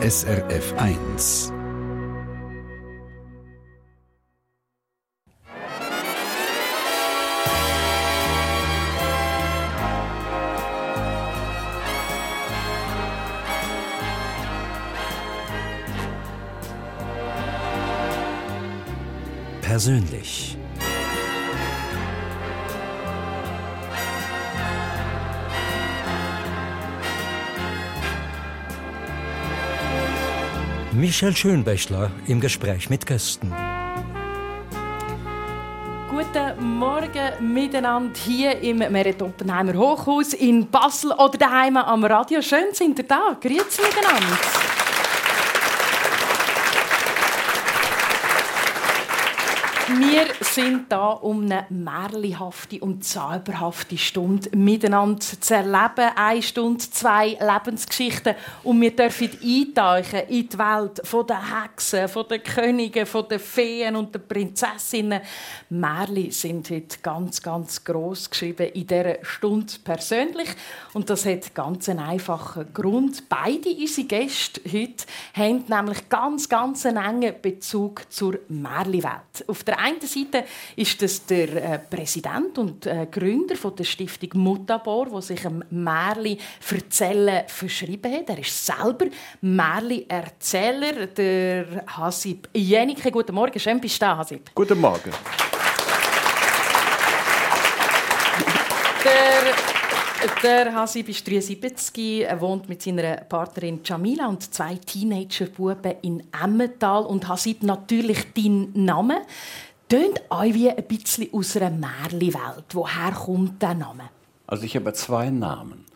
SRF 1. Persönlich. Michel Schönbächler im Gespräch mit Gästen. Guten Morgen miteinander hier im Merit Oppenheimer Hochhaus in Basel oder daheim am Radio. Schön sind ihr da. Grüezi miteinander. Wir sind da, um eine märlihafte und zauberhafte Stunde miteinander zu erleben. Eine Stunde, zwei Lebensgeschichten. Und wir dürfen eintauchen in die Welt den Hexen, Königen, von den Feen und den Prinzessinnen. Märli sind heute ganz, ganz gross geschrieben in dieser Stunde persönlich. Und das hat ganz einen einfachen Grund. Beide unsere Gäste heute haben nämlich ganz, ganz einen engen Bezug zur Märli-Welt. Auf der einen Seite ist das der äh, Präsident und äh, Gründer von der Stiftung Mutabor, der sich Märli erzählen verschrieben hat. Er ist selber Märli-Erzähler, der Hasib Jenike. Guten Morgen, schön bist du da, Hasib. Guten Morgen. Der, Hasib ist 73, er wohnt mit seiner Partnerin Jamila und zwei Teenagerbuben in Emmental. Und Hasib, natürlich dein Name. Tönt euch wie ein bisschen aus einer Märli-Welt. Woher kommt der Name? Also ich habe zwei Namen.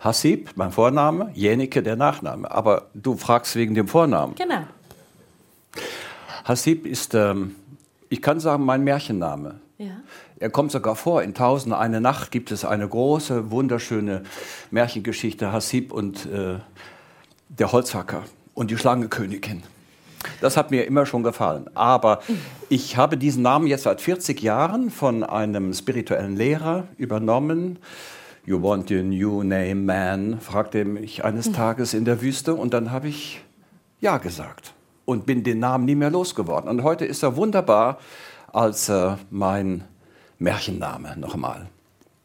Hasib, mein Vorname, Jenike, der Nachname. Aber du fragst wegen dem Vornamen. Genau. Hasib ist, ähm, ich kann sagen, mein Märchenname. Ja. Er kommt sogar vor. In Tausend eine Nacht gibt es eine große, wunderschöne Märchengeschichte, Hasib und äh, der Holzhacker und die Schlangekönigin. Das hat mir immer schon gefallen. Aber ich habe diesen Namen jetzt seit 40 Jahren von einem spirituellen Lehrer übernommen. You want a new name, man? fragte er mich eines Tages in der Wüste. Und dann habe ich Ja gesagt und bin den Namen nie mehr losgeworden. Und heute ist er wunderbar als äh, mein Märchenname nochmal.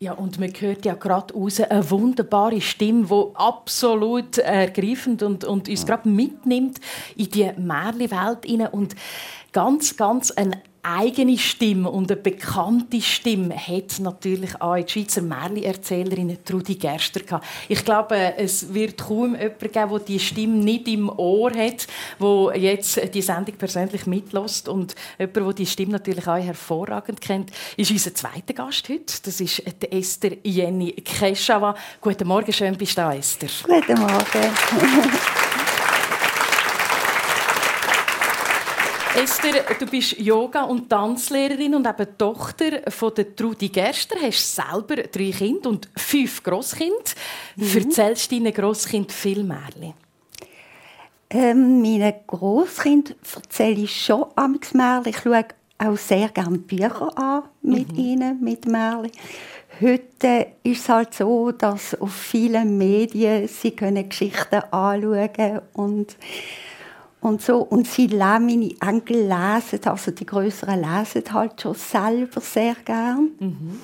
Ja, und man hört ja gerade raus eine wunderbare Stimme, die absolut ergreifend und, und uns gerade mitnimmt in die Märli-Welt. Und ganz, ganz eine eigene Stimme und eine bekannte Stimme hat natürlich auch die Schweizer Märli-Erzählerin Trudi Gerster gehabt. Ich glaube, es wird kaum jemanden geben, der die Stimme nicht im Ohr hat, wo jetzt die Sendung persönlich mitlässt und jemand, der die Stimme natürlich auch hervorragend kennt, ist unser zweiter Gast heute. Das ist die Esther Jenny Keschawa. Guten Morgen, schön bist du da, Esther. Guten Morgen. Esther, du bist Yoga- und Tanzlehrerin und eben Tochter von der Trudi Gerster. Du hast selber drei Kinder und fünf Grosskinder. Mhm. Erzählst deinen Grosskind viel Märchen? Ähm, meinen Grosskind erzähle ich schon amigs Märchen. Ich schaue auch sehr gerne Bücher an mit mhm. ihnen, mit Märchen. Heute ist es halt so, dass auf vielen Medien sie können Geschichten anschauen und und so. Und sie meine Enkel lesen, also die Größeren lesen halt schon selber sehr gern. Mhm.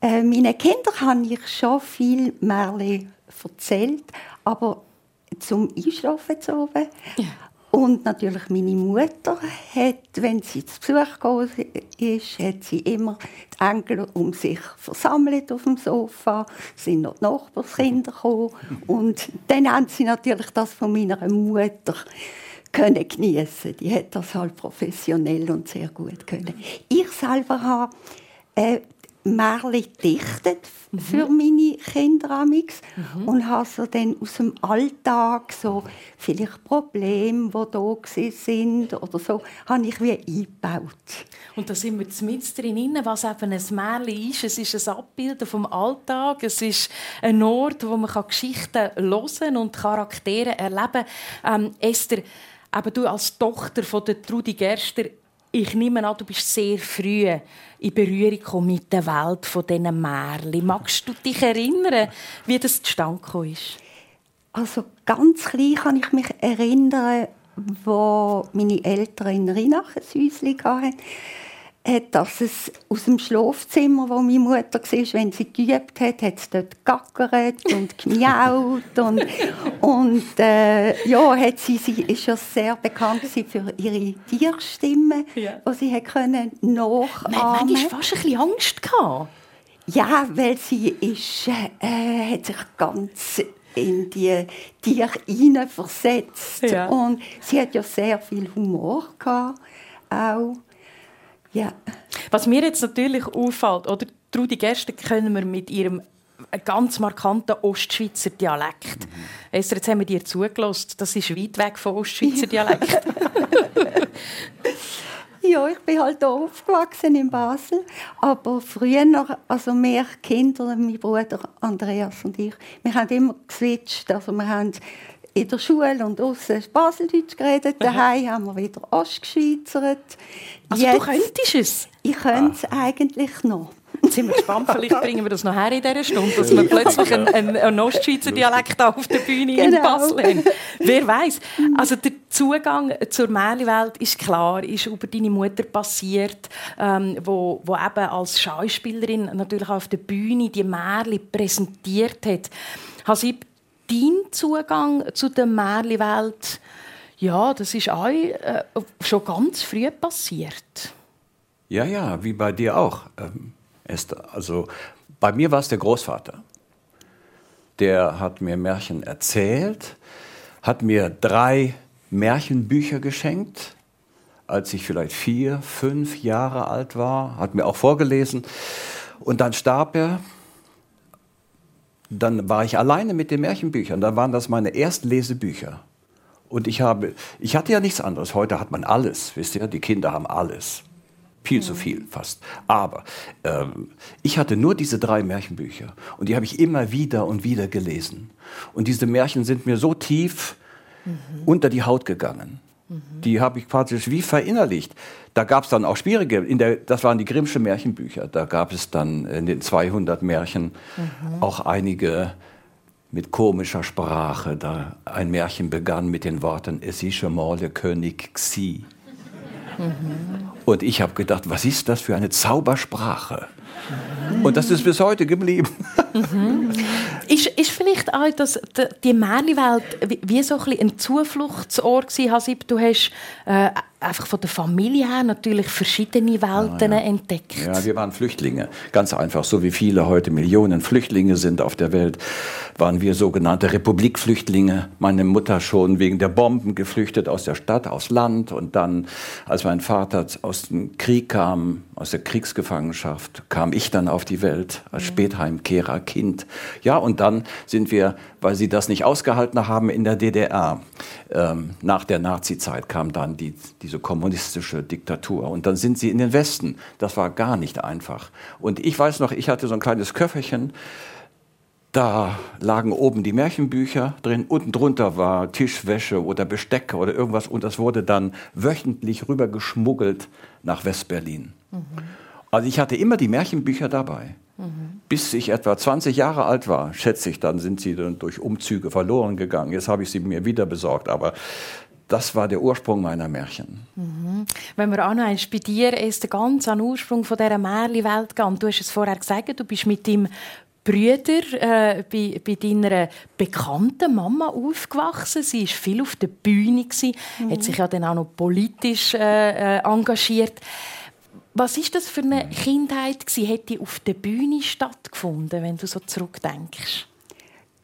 Äh, meinen Kindern habe ich schon viel Märchen erzählt, aber zum Einschlafen zu oben. Ja. Und natürlich meine Mutter hat, wenn sie zu Besuch gekommen ist, hat sie immer die Enkel um sich versammelt auf dem Sofa. Sind noch die Nachbarskinder gekommen. Und dann haben sie natürlich das von meiner Mutter können geniessen. Die hat das halt professionell und sehr gut können. Ich selber habe äh, Märchen dichtet für mhm. meine Kinder amix mhm. und habe so dann aus dem Alltag so vielleicht Probleme, die da sind oder so, habe ich wie eingebaut. Und da sind wir mit drin, was eben ein Märchen ist. Es ist ein Abbild vom Alltag. Es ist ein Ort, wo man Geschichten hören und Charaktere erleben kann. Ähm, Esther, aber du als Tochter von der Trudi Gerster, ich nehme an, du bist sehr früh in Berührung mit der Welt von diesen Märchen. Magst du dich erinnern, wie das zustande ist? Also ganz klein kann ich mich erinnern, wo meine Eltern in Rheinach ein Häuschen hatten hat, dass es aus dem Schlafzimmer, wo meine Mutter war, wenn sie geübt hat, hat es dort gackert und gemiaut und, und äh, ja, hat sie, sie ist ja sehr bekannt für ihre Tierstimme, ja. die sie hat können nachahmen. Nein, manchmal fast ein bisschen Angst gehabt. Ja, weil sie ist, äh, hat sich ganz in die Tiere hineinversetzt ja. und sie hat ja sehr viel Humor gehabt, auch ja. Was mir jetzt natürlich auffällt, oder Trudi Gerste können wir mit ihrem ganz markanten Ostschweizer Dialekt. Mhm. Esther, jetzt haben wir dir zugelassen. Das ist weit weg vom Ostschweizer Dialekt. ja, ich bin halt hier aufgewachsen in Basel. Aber früher, also mehr Kinder, mein Bruder Andreas und ich, wir haben immer geswitcht. Also wir haben in der Schule und außen Baseldeutsch geredet. Daheim haben wir wieder Ostgeschweizert. Also Jetzt, du könntest es? Ich könnte es ah. eigentlich noch. Jetzt sind wir gespannt, vielleicht bringen wir das noch her in dieser Stunde, dass wir plötzlich einen, einen, einen Ostschweizer Dialekt auf der Bühne genau. in Basel haben. Wer weiß? Also der Zugang zur Märchenwelt ist klar, ist über deine Mutter passiert, ähm, wo, wo eben als Schauspielerin natürlich auf der Bühne die Märchen präsentiert hat. Hasib, dein Zugang zu der Märchenwelt, ja, das ist auch äh, schon ganz früh passiert. Ja, ja, wie bei dir auch, ähm, Esther. Also bei mir war es der Großvater. Der hat mir Märchen erzählt, hat mir drei Märchenbücher geschenkt, als ich vielleicht vier, fünf Jahre alt war, hat mir auch vorgelesen. Und dann starb er dann war ich alleine mit den Märchenbüchern. Dann waren das meine ersten Lesebücher. Und ich habe, ich hatte ja nichts anderes. Heute hat man alles, wisst ihr? Die Kinder haben alles. Viel zu viel fast. Aber ähm, ich hatte nur diese drei Märchenbücher. Und die habe ich immer wieder und wieder gelesen. Und diese Märchen sind mir so tief mhm. unter die Haut gegangen. Die habe ich praktisch wie verinnerlicht. Da gab es dann auch schwierige, in der, das waren die Grimmsche Märchenbücher. Da gab es dann in den 200 Märchen mhm. auch einige mit komischer Sprache. Da ein Märchen begann mit den Worten Es ist schon mal der König Xi. Mhm. Und ich habe gedacht, was ist das für eine Zaubersprache? Und das ist bis heute geblieben. Mhm. Ist, ist vielleicht auch das, die Märchenwelt wie so ein, ein Zufluchtsort gewesen, Hasib? Du hast äh, einfach von der Familie her natürlich verschiedene Welten ja, ja. entdeckt. Ja, wir waren Flüchtlinge. Ganz einfach, so wie viele heute Millionen Flüchtlinge sind auf der Welt, waren wir sogenannte Republikflüchtlinge. Meine Mutter schon wegen der Bomben geflüchtet aus der Stadt, aufs Land. Und dann, als mein Vater aus dem Krieg kam, aus der Kriegsgefangenschaft, kam ich dann auf die Welt als Spätheimkehrer, Kind. Ja, und dann sind wir, weil sie das nicht ausgehalten haben in der DDR, ähm, nach der Nazizeit kam dann die, diese kommunistische Diktatur. Und dann sind sie in den Westen. Das war gar nicht einfach. Und ich weiß noch, ich hatte so ein kleines Köfferchen. Da lagen oben die Märchenbücher drin, unten drunter war Tischwäsche oder Besteck oder irgendwas und das wurde dann wöchentlich rübergeschmuggelt nach Westberlin. Mhm. Also ich hatte immer die Märchenbücher dabei. Mhm. Bis ich etwa 20 Jahre alt war, schätze ich, dann sind sie dann durch Umzüge verloren gegangen. Jetzt habe ich sie mir wieder besorgt, aber das war der Ursprung meiner Märchen. Mhm. Wenn wir auch noch bei dir ist der ganz an Ursprung von dieser Märchenwelt gehen. Du hast es vorher gesagt, du bist mit deinem Brüder äh, bei, bei deiner bekannten Mama aufgewachsen. Sie war viel auf der Bühne, mhm. hat sich ja dann auch noch politisch äh, äh engagiert. Was ist das für eine Kindheit gewesen? Hat die auf der Bühne stattgefunden, wenn du so zurückdenkst?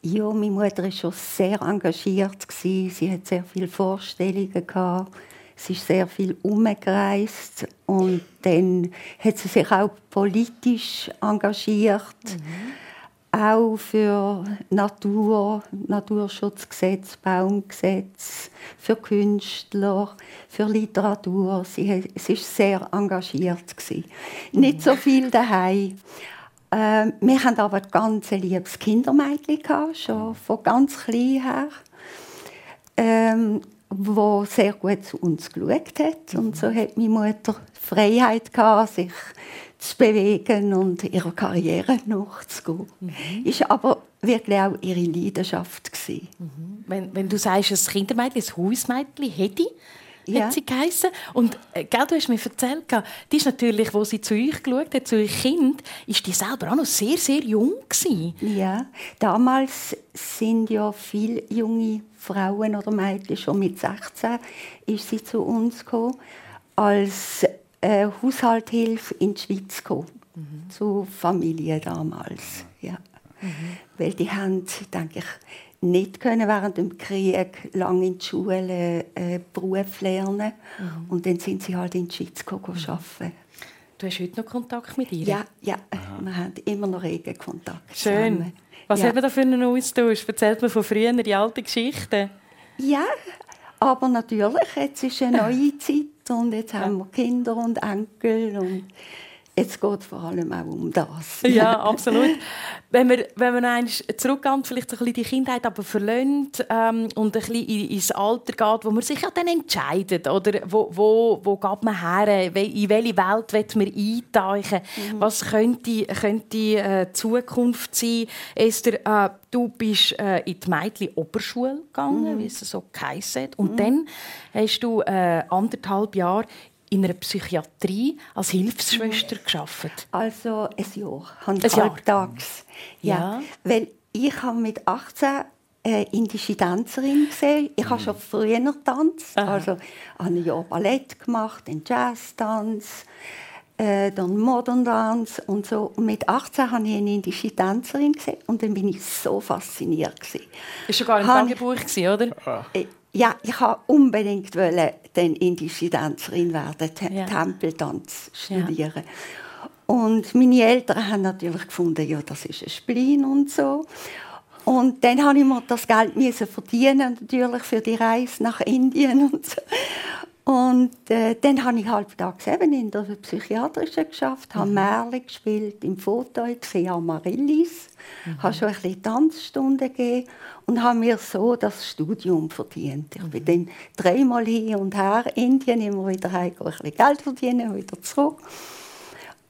Ja, meine Mutter war schon sehr engagiert. Sie hat sehr viele Vorstellungen. Gehabt. Sie ist sehr viel umgereist. Und dann hat sie sich auch politisch engagiert. Mhm auch für Natur, Naturschutzgesetz, Baumgesetz, für Künstler, für Literatur. Sie, sie ist sehr engagiert gewesen. Nicht so viel daheim. Äh, wir hatten aber ganz liebes Kindermädchen schon von ganz klein her, ähm, wo sehr gut zu uns geschaut hat. Und so hat meine Mutter Freiheit gehabt, sich zu bewegen und ihrer Karriere nachzugehen. Mhm. Ist aber wirklich auch ihre Leidenschaft. Gewesen. Mhm. Wenn, wenn du sagst, ein Kindermädchen, ein Hausmädchen, hätte ja. hat sie geheißen. Und äh, gell, du hast mir erzählt, die ist natürlich, wo sie zu euch geschaut hat, zu euch Kind, ist die selber auch noch sehr, sehr jung gewesen. Ja, damals sind ja viele junge Frauen oder Mädchen schon mit 16 ist sie zu uns gekommen, als äh, Haushaltshilfe in die Schweiz gekommen, mhm. zu Familie damals. Ja. Mhm. Weil die haben, denke ich, nicht können während dem Krieg lange in die Schule äh, Beruf lernen mhm. und dann sind sie halt in die Schweiz gegangen, mhm. arbeiten. Du hast heute noch Kontakt mit ihr? Ja, ja. wir haben immer noch regen Kontakt. Schön. Zusammen. Was ja. hat man da für einen Austausch? Erzählt man von früher die alten Geschichten? Ja, aber natürlich, jetzt ist eine neue Zeit und jetzt ja. haben wir Kinder und Enkel und Jetzt geht es vor allem auch um das. Ja, absolut. Wenn wir, wenn wir zurückgehen, vielleicht ein bisschen die Kindheit aber verlöhnt ähm, und ein bisschen ins Alter geht, wo man sich ja dann entscheidet, oder wo, wo, wo geht man her, in welche Welt will man eintauchen, mhm. was könnte, könnte äh, Zukunft sein. Esther, äh, du bist äh, in die Mädchen-Oberschule gegangen, mhm. wie es so geheißen hat, und mhm. dann hast du äh, anderthalb Jahre in einer Psychiatrie als Hilfsschwester geschafft? Also ein Jahr, ein halbtags. Ja. ja. Weil ich habe mit 18 äh, indische Tänzerin gesehen. Ich habe mhm. schon früher getanzt, also habe ein Jahr Ballett gemacht, den Jazztanz, äh, dann Modern Dance und so. Und mit 18 habe ich eine indische Tänzerin gesehen und dann bin ich so fasziniert gewesen. Ist schon gar ein Tagebuch oder? Äh, ja, ich wollte unbedingt dann indische Tänzerin werden, ja. Tempeltanz studieren. Ja. Und meine Eltern haben natürlich gefunden, ja, das ist ein Spleen und so. Und dann habe ich mir das Geld verdienen, natürlich für die Reise nach Indien und so. Und äh, dann habe ich halbtags eben in der Psychiatrischen geschafft, mhm. habe Märchen gespielt, im Foto gesehen Amaryllis, mhm. habe schon ein bisschen Tanzstunden gegeben und habe mir so das Studium verdient. Ich bin dann dreimal hin und her Indien, immer wieder heim, ein bisschen Geld verdienen, wieder zurück.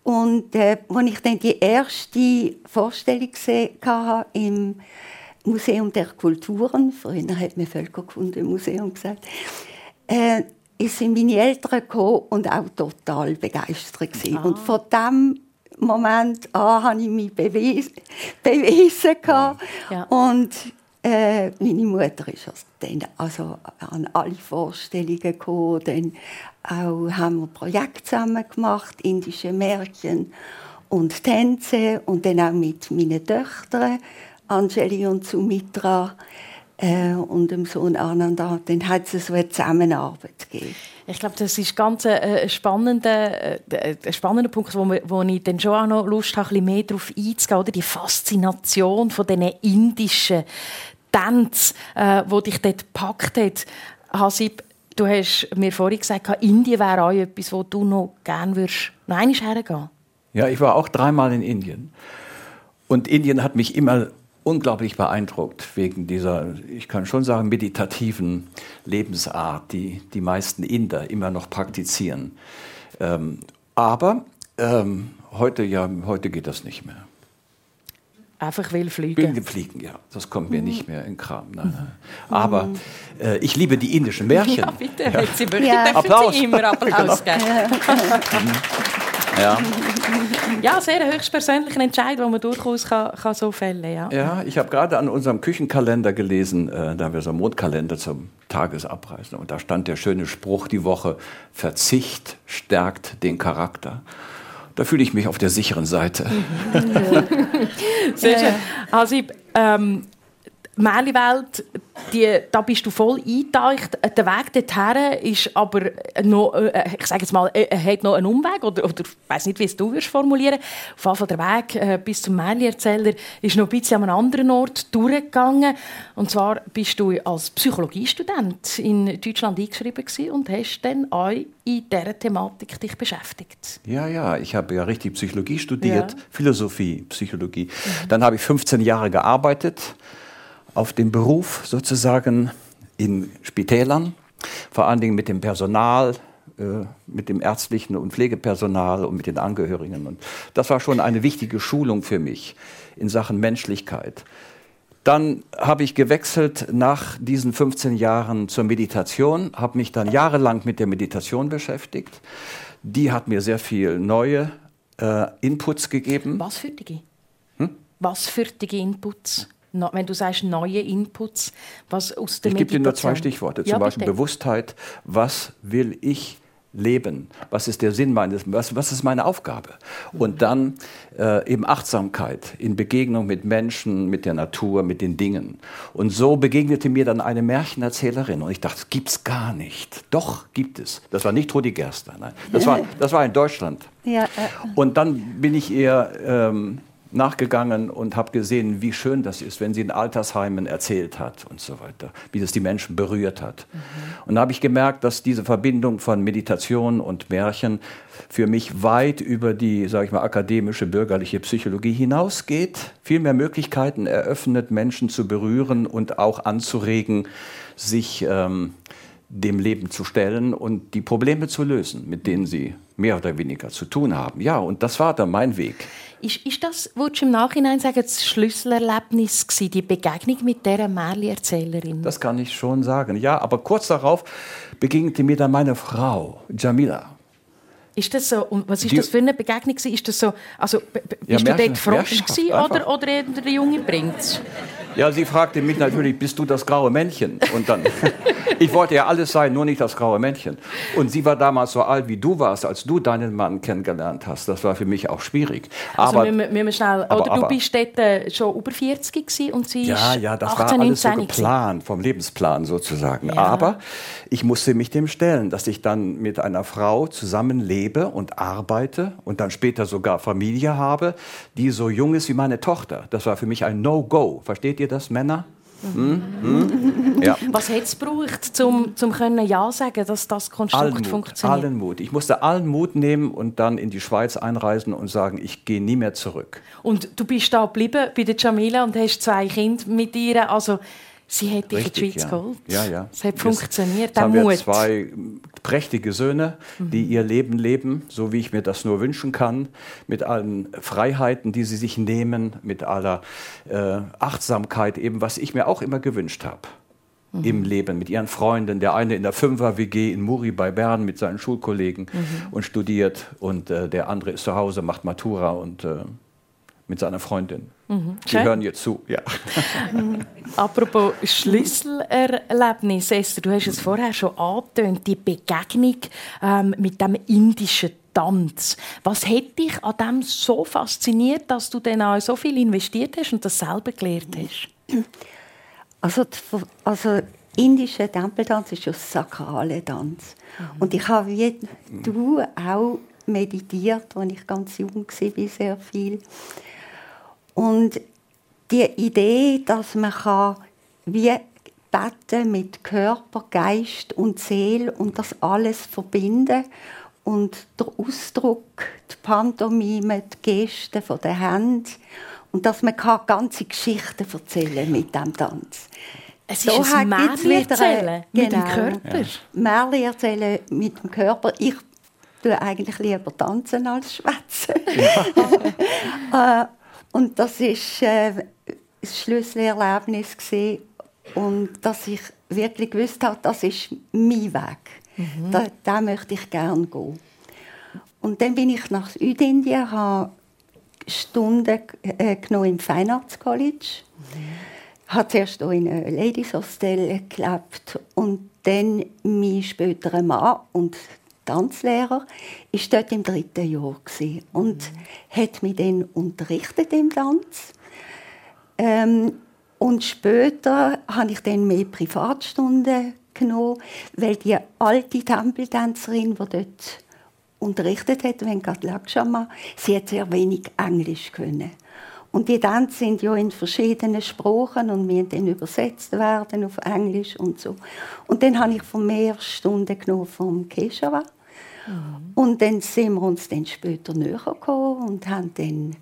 Und äh, als ich dann die erste Vorstellung gesehen hatte im Museum der Kulturen, früher hat man Völkerkundemuseum gesagt, äh, sind meine Eltern gekommen und auch total begeistert Ah. Und von dem Moment an habe ich mich bewiesen. bewiesen ja. Und äh, meine Mutter ist also dann also an alle Vorstellungen gekommen. Dann auch haben wir Projekte zusammen gemacht, indische Märchen und Tänze. Und dann auch mit meinen Töchtern, Angeli und Sumitra äh, und dem Sohn Ananda, dann hat es so eine Zusammenarbeit gegeben. Ich glaube, das ist ganz ein, äh, spannender, äh, ein spannender Punkt, wo, wir, wo ich dann schon auch noch Lust habe, ein bisschen mehr darauf einzugehen, oder? die Faszination von diesen indischen Tänzen, äh, die dich dort gepackt hat. Hasib, du hast mir vorhin gesagt, Indien wäre auch etwas, wo du noch gerne würdest, noch einmal hergehen Ja, ich war auch dreimal in Indien. Und Indien hat mich immer unglaublich beeindruckt wegen dieser, ich kann schon sagen, meditativen Lebensart, die die meisten Inder immer noch praktizieren. Ähm, aber ähm, heute, ja, heute geht das nicht mehr. Einfach will fliegen. Will fliegen, ja. Das kommt mir nicht mehr in Kram. Nein, nein. Aber äh, ich liebe die indischen Märchen. Ja, bitte. Ja. Sie ja. Applaus. Sie immer Applaus geben. Ja. ja, sehr ein höchstpersönlicher Entscheid, den man durchaus kann, kann so fällen ja. Ja, ich habe gerade an unserem Küchenkalender gelesen, äh, da haben wir so einen Mondkalender zum Tagesabreisen. Und da stand der schöne Spruch die Woche, Verzicht stärkt den Charakter. Da fühle ich mich auf der sicheren Seite. Sehr schön. Also, ähm, Märchenwelt, die, da bist du voll eingetaucht. Der Weg dorthin ist aber noch, äh, ich sage jetzt mal, er äh, hat noch einen Umweg, oder, oder ich weiß nicht, wie es du wirst formulieren Auf jeden Fall der Weg äh, bis zum Märchenerzähler ist noch ein bisschen an einem anderen Ort durchgegangen. Und zwar bist du als Psychologiestudent in Deutschland eingeschrieben und hast dann auch in dieser Thematik dich beschäftigt. Ja, ja, ich habe ja richtig Psychologie studiert, ja. Philosophie, Psychologie. Mhm. Dann habe ich 15 Jahre gearbeitet auf dem Beruf sozusagen in Spitälern, vor allen Dingen mit dem Personal, äh, mit dem ärztlichen und Pflegepersonal und mit den Angehörigen. Und das war schon eine wichtige Schulung für mich in Sachen Menschlichkeit. Dann habe ich gewechselt nach diesen 15 Jahren zur Meditation, habe mich dann jahrelang mit der Meditation beschäftigt. Die hat mir sehr viel neue äh, Inputs gegeben. Was für die? Hm? Was für die Inputs? Wenn du sagst neue Inputs, was aus der Ich gebe dir nur zwei Stichworte. Zum ja, Beispiel Bewusstheit. Was will ich leben? Was ist der Sinn meines, was, was ist meine Aufgabe? Und dann äh, eben Achtsamkeit in Begegnung mit Menschen, mit der Natur, mit den Dingen. Und so begegnete mir dann eine Märchenerzählerin und ich dachte, das gibt's gar nicht. Doch, gibt es. Das war nicht Rudi Gerster, nein. Das war, das war in Deutschland. Ja, äh. Und dann bin ich ihr ähm, nachgegangen und habe gesehen, wie schön das ist, wenn sie in Altersheimen erzählt hat und so weiter, wie das die Menschen berührt hat. Mhm. Und da habe ich gemerkt, dass diese Verbindung von Meditation und Märchen für mich weit über die, sage ich mal, akademische bürgerliche Psychologie hinausgeht, viel mehr Möglichkeiten eröffnet, Menschen zu berühren und auch anzuregen, sich ähm, dem Leben zu stellen und die Probleme zu lösen, mit denen sie mehr oder weniger zu tun haben. Ja, und das war dann mein Weg. Ist, ist das, würdest du im Nachhinein sagen, das Schlüsselerlebnis gewesen, die Begegnung mit dieser Märchenerzählerin? Das kann ich schon sagen, ja. Aber kurz darauf begegnete mir dann meine Frau, Jamila. Ist das so, und was ist die, das für eine Begegnung? Ist das so, also, bist ja, du dort freundlich oder, oder der junge Prinz? Ja, sie fragte mich natürlich, bist du das graue Männchen? Und dann, ich wollte ja alles sein, nur nicht das graue Männchen. Und sie war damals so alt, wie du warst, als du deinen Mann kennengelernt hast. Das war für mich auch schwierig. Also aber, müssen wir schnell, aber, oder du aber, bist dort äh, schon über 40 gewesen und sie ja, ist Ja, das 18, war alles so geplant, vom Lebensplan sozusagen. Ja. Aber ich musste mich dem stellen, dass ich dann mit einer Frau zusammenlebe und arbeite und dann später sogar Familie habe, die so jung ist wie meine Tochter. Das war für mich ein No-Go. Versteht ihr ihr das, Männer? Mhm. Mhm. Ja. Was hätte es gebraucht, um zum können Ja sagen, dass das Konstrukt allen Mut, funktioniert? Allen Mut. Ich musste allen Mut nehmen und dann in die Schweiz einreisen und sagen, ich gehe nie mehr zurück. Und du bist da geblieben bei der Jamila und hast zwei Kinder mit ihr. Also Sie hat dich in die Schweiz ja. geholt. Ja, ja. Es hat funktioniert. Jetzt haben wir zwei prächtige Söhne, die mhm. ihr Leben leben, so wie ich mir das nur wünschen kann, mit allen Freiheiten, die sie sich nehmen, mit aller äh, Achtsamkeit, eben was ich mir auch immer gewünscht habe. Mhm. Im Leben mit ihren Freunden. Der eine in der Fünfer-WG in Muri bei Bern mit seinen Schulkollegen mhm. und studiert. Und äh, der andere ist zu Hause, macht Matura und äh, mit seiner Freundin. Mhm. Die hören jetzt zu, ja. Apropos Schlüsselerlebnis, Esther, du hast es vorher schon angetönt, die Begegnung ähm, mit dem indischen Tanz. Was hat dich an dem so fasziniert, dass du dann auch so viel investiert hast und das selber gelernt hast? Also, also indischer Tempeltanz ist ja sakraler Tanz. Mhm. Und ich habe wie du auch meditiert, als ich ganz jung war, sehr viel. Und die Idee, dass man kann wie beten mit Körper, Geist und Seele und das alles verbinden und der Ausdruck, die Pantomime, die Gesten von der Hand und dass man kann ganze Geschichten erzählen mit dem Tanz. Es ist so ein Märchen erzählen mit dem genau. Körper. Ja. Märchen erzählen mit dem Körper. Ich tue eigentlich lieber tanzen als schwätzen. Ja. Äh, und das ist äh, das Schlüsselerlebnis gewesen. und dass ich wirklich gewusst habe, das ist mein Weg. Mhm. Da, da möchte ich gerne gehen. Und dann bin ich nach Südindien, habe Stunden äh, genommen im Fine Arts College. Mhm. Habe zuerst in einem Ladies Hostel gelebt und dann mein späterer Mann und Tanzlehrer, ist dort im dritten Jahr und mhm. hat mich dann unterrichtet im Tanz. Ähm, und später habe ich dann mehr Privatstunden genommen, weil die alte Tempeltänzerin, die dort unterrichtet hat, Venkat Lakshama, sie hat sehr wenig Englisch können. Und die Tänze sind ja in verschiedenen Sprachen und wir dann übersetzt werden auf Englisch und so. Und dann habe ich von mehr Stunden genommen vom Keshava Mhm. Und dann sind wir uns dann später näher gekommen und haben dann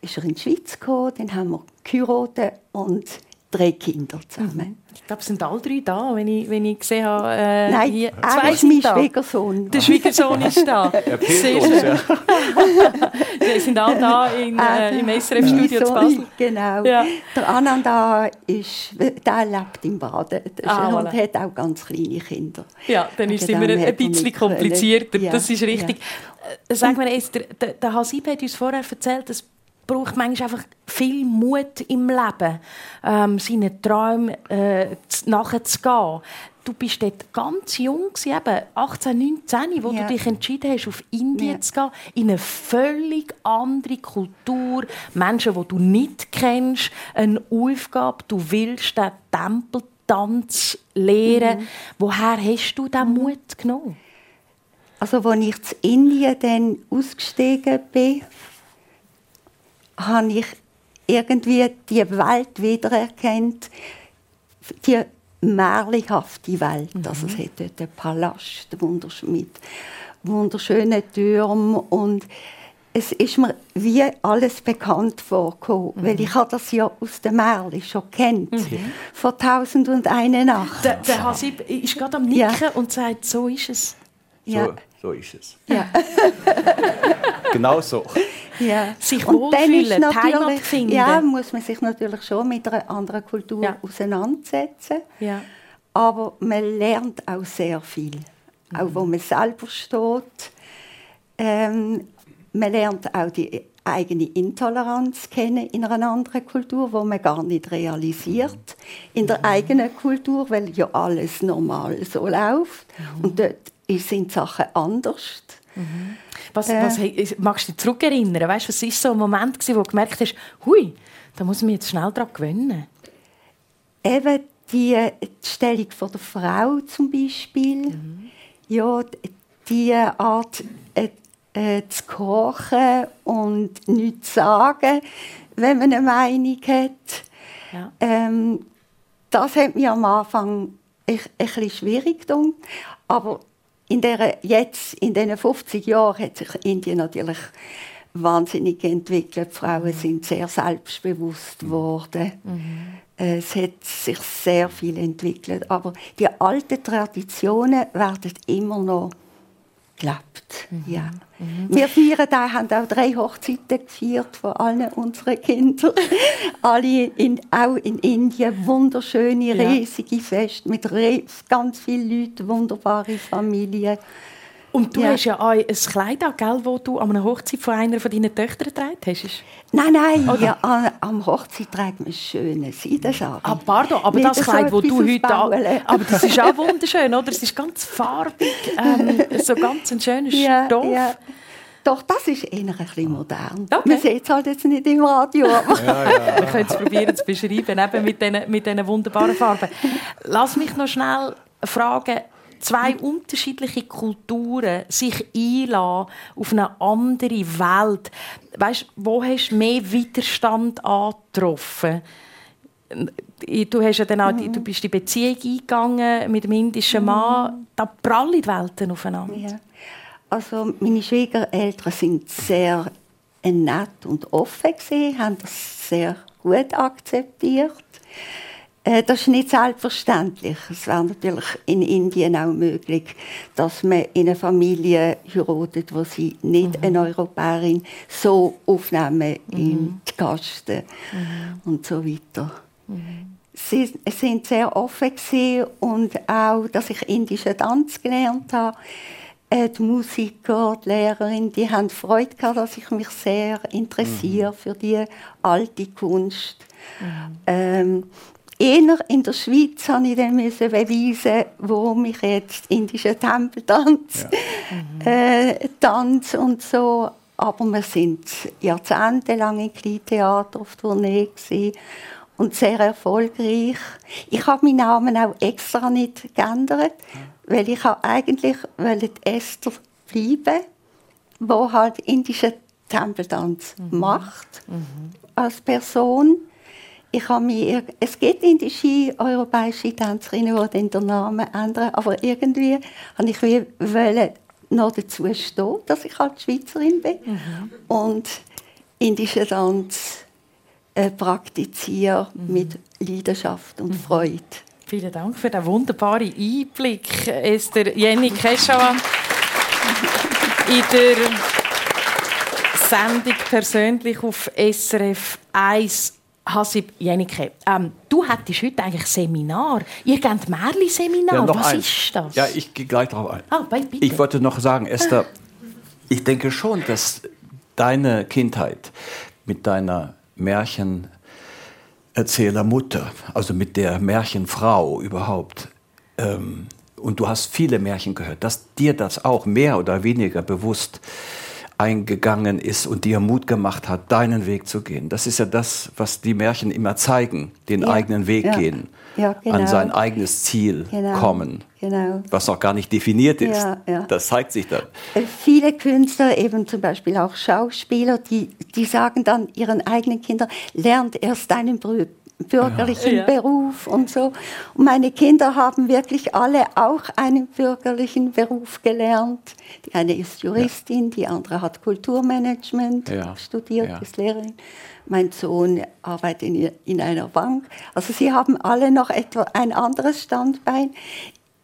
ist er in die Schweiz gekommen, dann haben wir geheiratet und drei Kinder zusammen. Mhm. Ich glaube, es sind alle drei da, wenn ich, wenn ich gesehen habe. Äh, Nein, hier, zwei ist mein da. Schwiegersohn. Der Schwiegersohn ist da. Sehr schön. Ja. Sie sind alle da in, äh, im SRF-Studio zu Basel. Genau. Ja. Der Ananda ist, der lebt im Baden ah, und voilà. hat auch ganz kleine Kinder. Ja, dann ist es immer ein bisschen komplizierter. Ja. Das ist richtig. Ja. Äh, sag mir, Esther, der, der Hasib hat uns vorher erzählt, dass braucht manchmal einfach viel Mut im Leben, ähm, seinen Träumen äh, nachzugehen. Du bist dort ganz jung, eben 18, 19, wo ja. du dich entschieden hast, auf Indien ja. zu gehen, in eine völlig andere Kultur, Menschen, die du nicht kennst, eine Aufgabe, du willst den Tempeltanz lehren. Mhm. Woher hast du diesen Mut genommen? Also, als ich in Indien dann ausgestiegen bin, habe ich irgendwie die Welt wiedererkannt, die märchenhafte Welt. Mhm. Also es hat dort einen Palast mit wunderschönen Türmen und es ist mir wie alles bekannt vorgekommen, mhm. weil ich habe das ja aus dem Märchen schon kennt, mhm. vor Tausend und eine Nacht. Der, der Hasib ist gerade am Nicken ja. und sagt, so ist es. Ja. So, so ist es. Ja. genau so. Ja. Sich und dann Heimat finden. Ja, muss man sich natürlich schon mit einer anderen Kultur ja. auseinandersetzen. Ja. Aber man lernt auch sehr viel. Mhm. Auch wo man selber steht. Ähm, man lernt auch die eigene Intoleranz kennen in einer anderen Kultur, wo man gar nicht realisiert in der mhm. eigenen Kultur, weil ja alles normal so läuft mhm. und dort sind Sachen anders. Mhm. Was, äh, was, magst du dich zurückerinnern? Weißt, was war so ein Moment, wo du gemerkt hast, hui, da muss ich mich jetzt schnell daran gewöhnen? Eben die, die Stellung von der Frau zum Beispiel. Mhm. Ja, die Art äh, äh, zu kochen und nichts zu sagen, wenn man eine Meinung hat. Ja. Ähm, das hat mir am Anfang ein, ein bisschen schwierig gedacht. Aber in der, jetzt, in diesen 50 Jahren, hat sich Indien natürlich wahnsinnig entwickelt. Die Frauen sind sehr selbstbewusst geworden. Mhm. Es hat sich sehr viel entwickelt. Aber die alten Traditionen werden immer noch gelebt. Mhm. Ja. Mhm. Wir feiern da, haben auch drei Hochzeiten gefeiert von allen unseren Kindern. Alle in, auch in Indien wunderschöne, ja. riesige Feste mit ganz vielen Leuten, wunderbare Familien. Und du ja. hast ja auch ein Kleid an, gell, das du an einer Hochzeit von einer von deinen Töchtern getragen hast. Nein, nein, Oder? ja, an, am Hochzeit trägt man schöne Seidensachen. Ah, pardon, aber Nicht das Kleid, das du heute an... Aber das ist auch wunderschön, oder? Es ist ganz farbig, ähm, so ganz ein schöner ja, Stoff. Ja. Doch, das ist eher ein bisschen modern. Okay. Man sieht es halt jetzt nicht im Radio. Ja, ja. Wir können es probieren zu beschreiben, eben mit diesen mit wunderbaren Farben. Lass mich noch schnell fragen, zwei unterschiedliche Kulturen sich einlassen auf eine andere Welt. Weißt, wo hast du mehr Widerstand angetroffen? Du, hast ja dann auch, mhm. du bist die Beziehung eingegangen mit dem indischen mhm. Mann. Da prallen die Welten aufeinander. Ja. Also meine Schwiegereltern sind sehr nett und offen gewesen, haben das sehr gut akzeptiert. Äh, das ist nicht selbstverständlich. Es wäre natürlich in Indien auch möglich, dass man in eine Familie heiratet, wo sie nicht mhm. eine Europäerin so aufnehmen mhm. in die Gasten mhm. und so weiter. Mhm. Sie sind sehr offen und auch, dass ich indischen Tanz gelernt habe. Äh, die Musiker, die Lehrerin, die haben Freude gehabt, dass ich mich sehr interessiere mhm. für die alte Kunst. Mhm. Ähm, Eher in der Schweiz musste ich dann beweisen, wo mich jetzt indischer Tempeltanz, ja. äh, Tanz und so. Aber wir sind jahrzehntelang im Kleintheater auf Tournee gewesen und sehr erfolgreich. Ich habe meinen Namen auch extra nicht geändert, weil ich eigentlich wollte Esther bleiben, wo halt indischer Tempeltanz mhm. macht mhm. als Person ich habe mich, es gibt indische europäische Tänzerinnen, die den Namen ändern, aber irgendwie habe ich wie wollen, noch dazu stehen, dass ich halt Schweizerin bin. Mhm. Und indischer Tanz äh, praktiziere mhm. mit Leidenschaft und mhm. Freude. Vielen Dank für den wunderbaren Einblick, Esther Jenny Keschauer. In der Sendung persönlich auf SRF 1 Hasib Jenike, ähm, du hättest heute eigentlich Seminar. Ihr gebt Märli-Seminar. Ja, Was eins. ist das? Ja, ich gehe gleich darauf ein. Ah, bitte. Ich wollte noch sagen, Esther, ich denke schon, dass deine Kindheit mit deiner Märchenerzählermutter, also mit der Märchenfrau überhaupt, ähm, und du hast viele Märchen gehört, dass dir das auch mehr oder weniger bewusst eingegangen ist und dir Mut gemacht hat, deinen Weg zu gehen. Das ist ja das, was die Märchen immer zeigen, den ja, eigenen Weg ja, gehen, ja, genau. an sein eigenes Ziel genau, kommen, genau. was noch gar nicht definiert ist. Das zeigt sich dann. Äh, viele Künstler, eben zum Beispiel auch Schauspieler, die, die sagen dann ihren eigenen Kindern, lernt erst deinen Brüder bürgerlichen ja. Beruf und so. Und meine Kinder haben wirklich alle auch einen bürgerlichen Beruf gelernt. Die eine ist Juristin, ja. die andere hat Kulturmanagement ja. studiert, ist Lehrerin. Mein Sohn arbeitet in, in einer Bank. Also sie haben alle noch etwa ein anderes Standbein.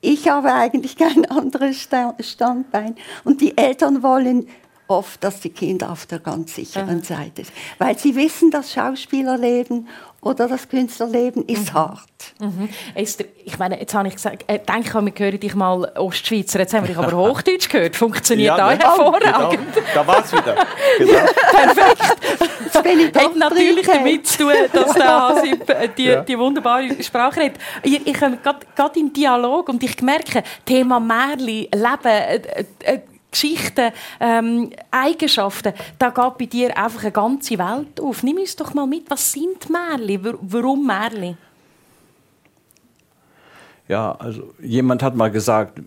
Ich habe eigentlich kein anderes Standbein. Und die Eltern wollen oft, dass die Kinder auf der ganz sicheren Seite sind. Weil sie wissen, dass Schauspielerleben oder das Künstlerleben ist mhm. hart. Mhm. Esther, ich meine, jetzt habe ich gesagt, äh, denke, wir hören dich mal Ostschweizer, jetzt haben wir dich aber Hochdeutsch gehört. Funktioniert ja, da genau, hervorragend. Genau. Da war es wieder. Genau. Perfekt. Jetzt bin ich Hat natürlich drin. damit zu tun, dass der Hasib äh, die, ja. die wunderbare Sprache hat. Ich, ich komme gerade im Dialog und ich merke, Thema Märli, Leben, äh, äh, Geschichten, ähm, Eigenschaften, da geht bei dir einfach eine ganze Welt auf. Nimm uns doch mal mit, was sind Märli? Warum Märli? Ja, also jemand hat mal gesagt,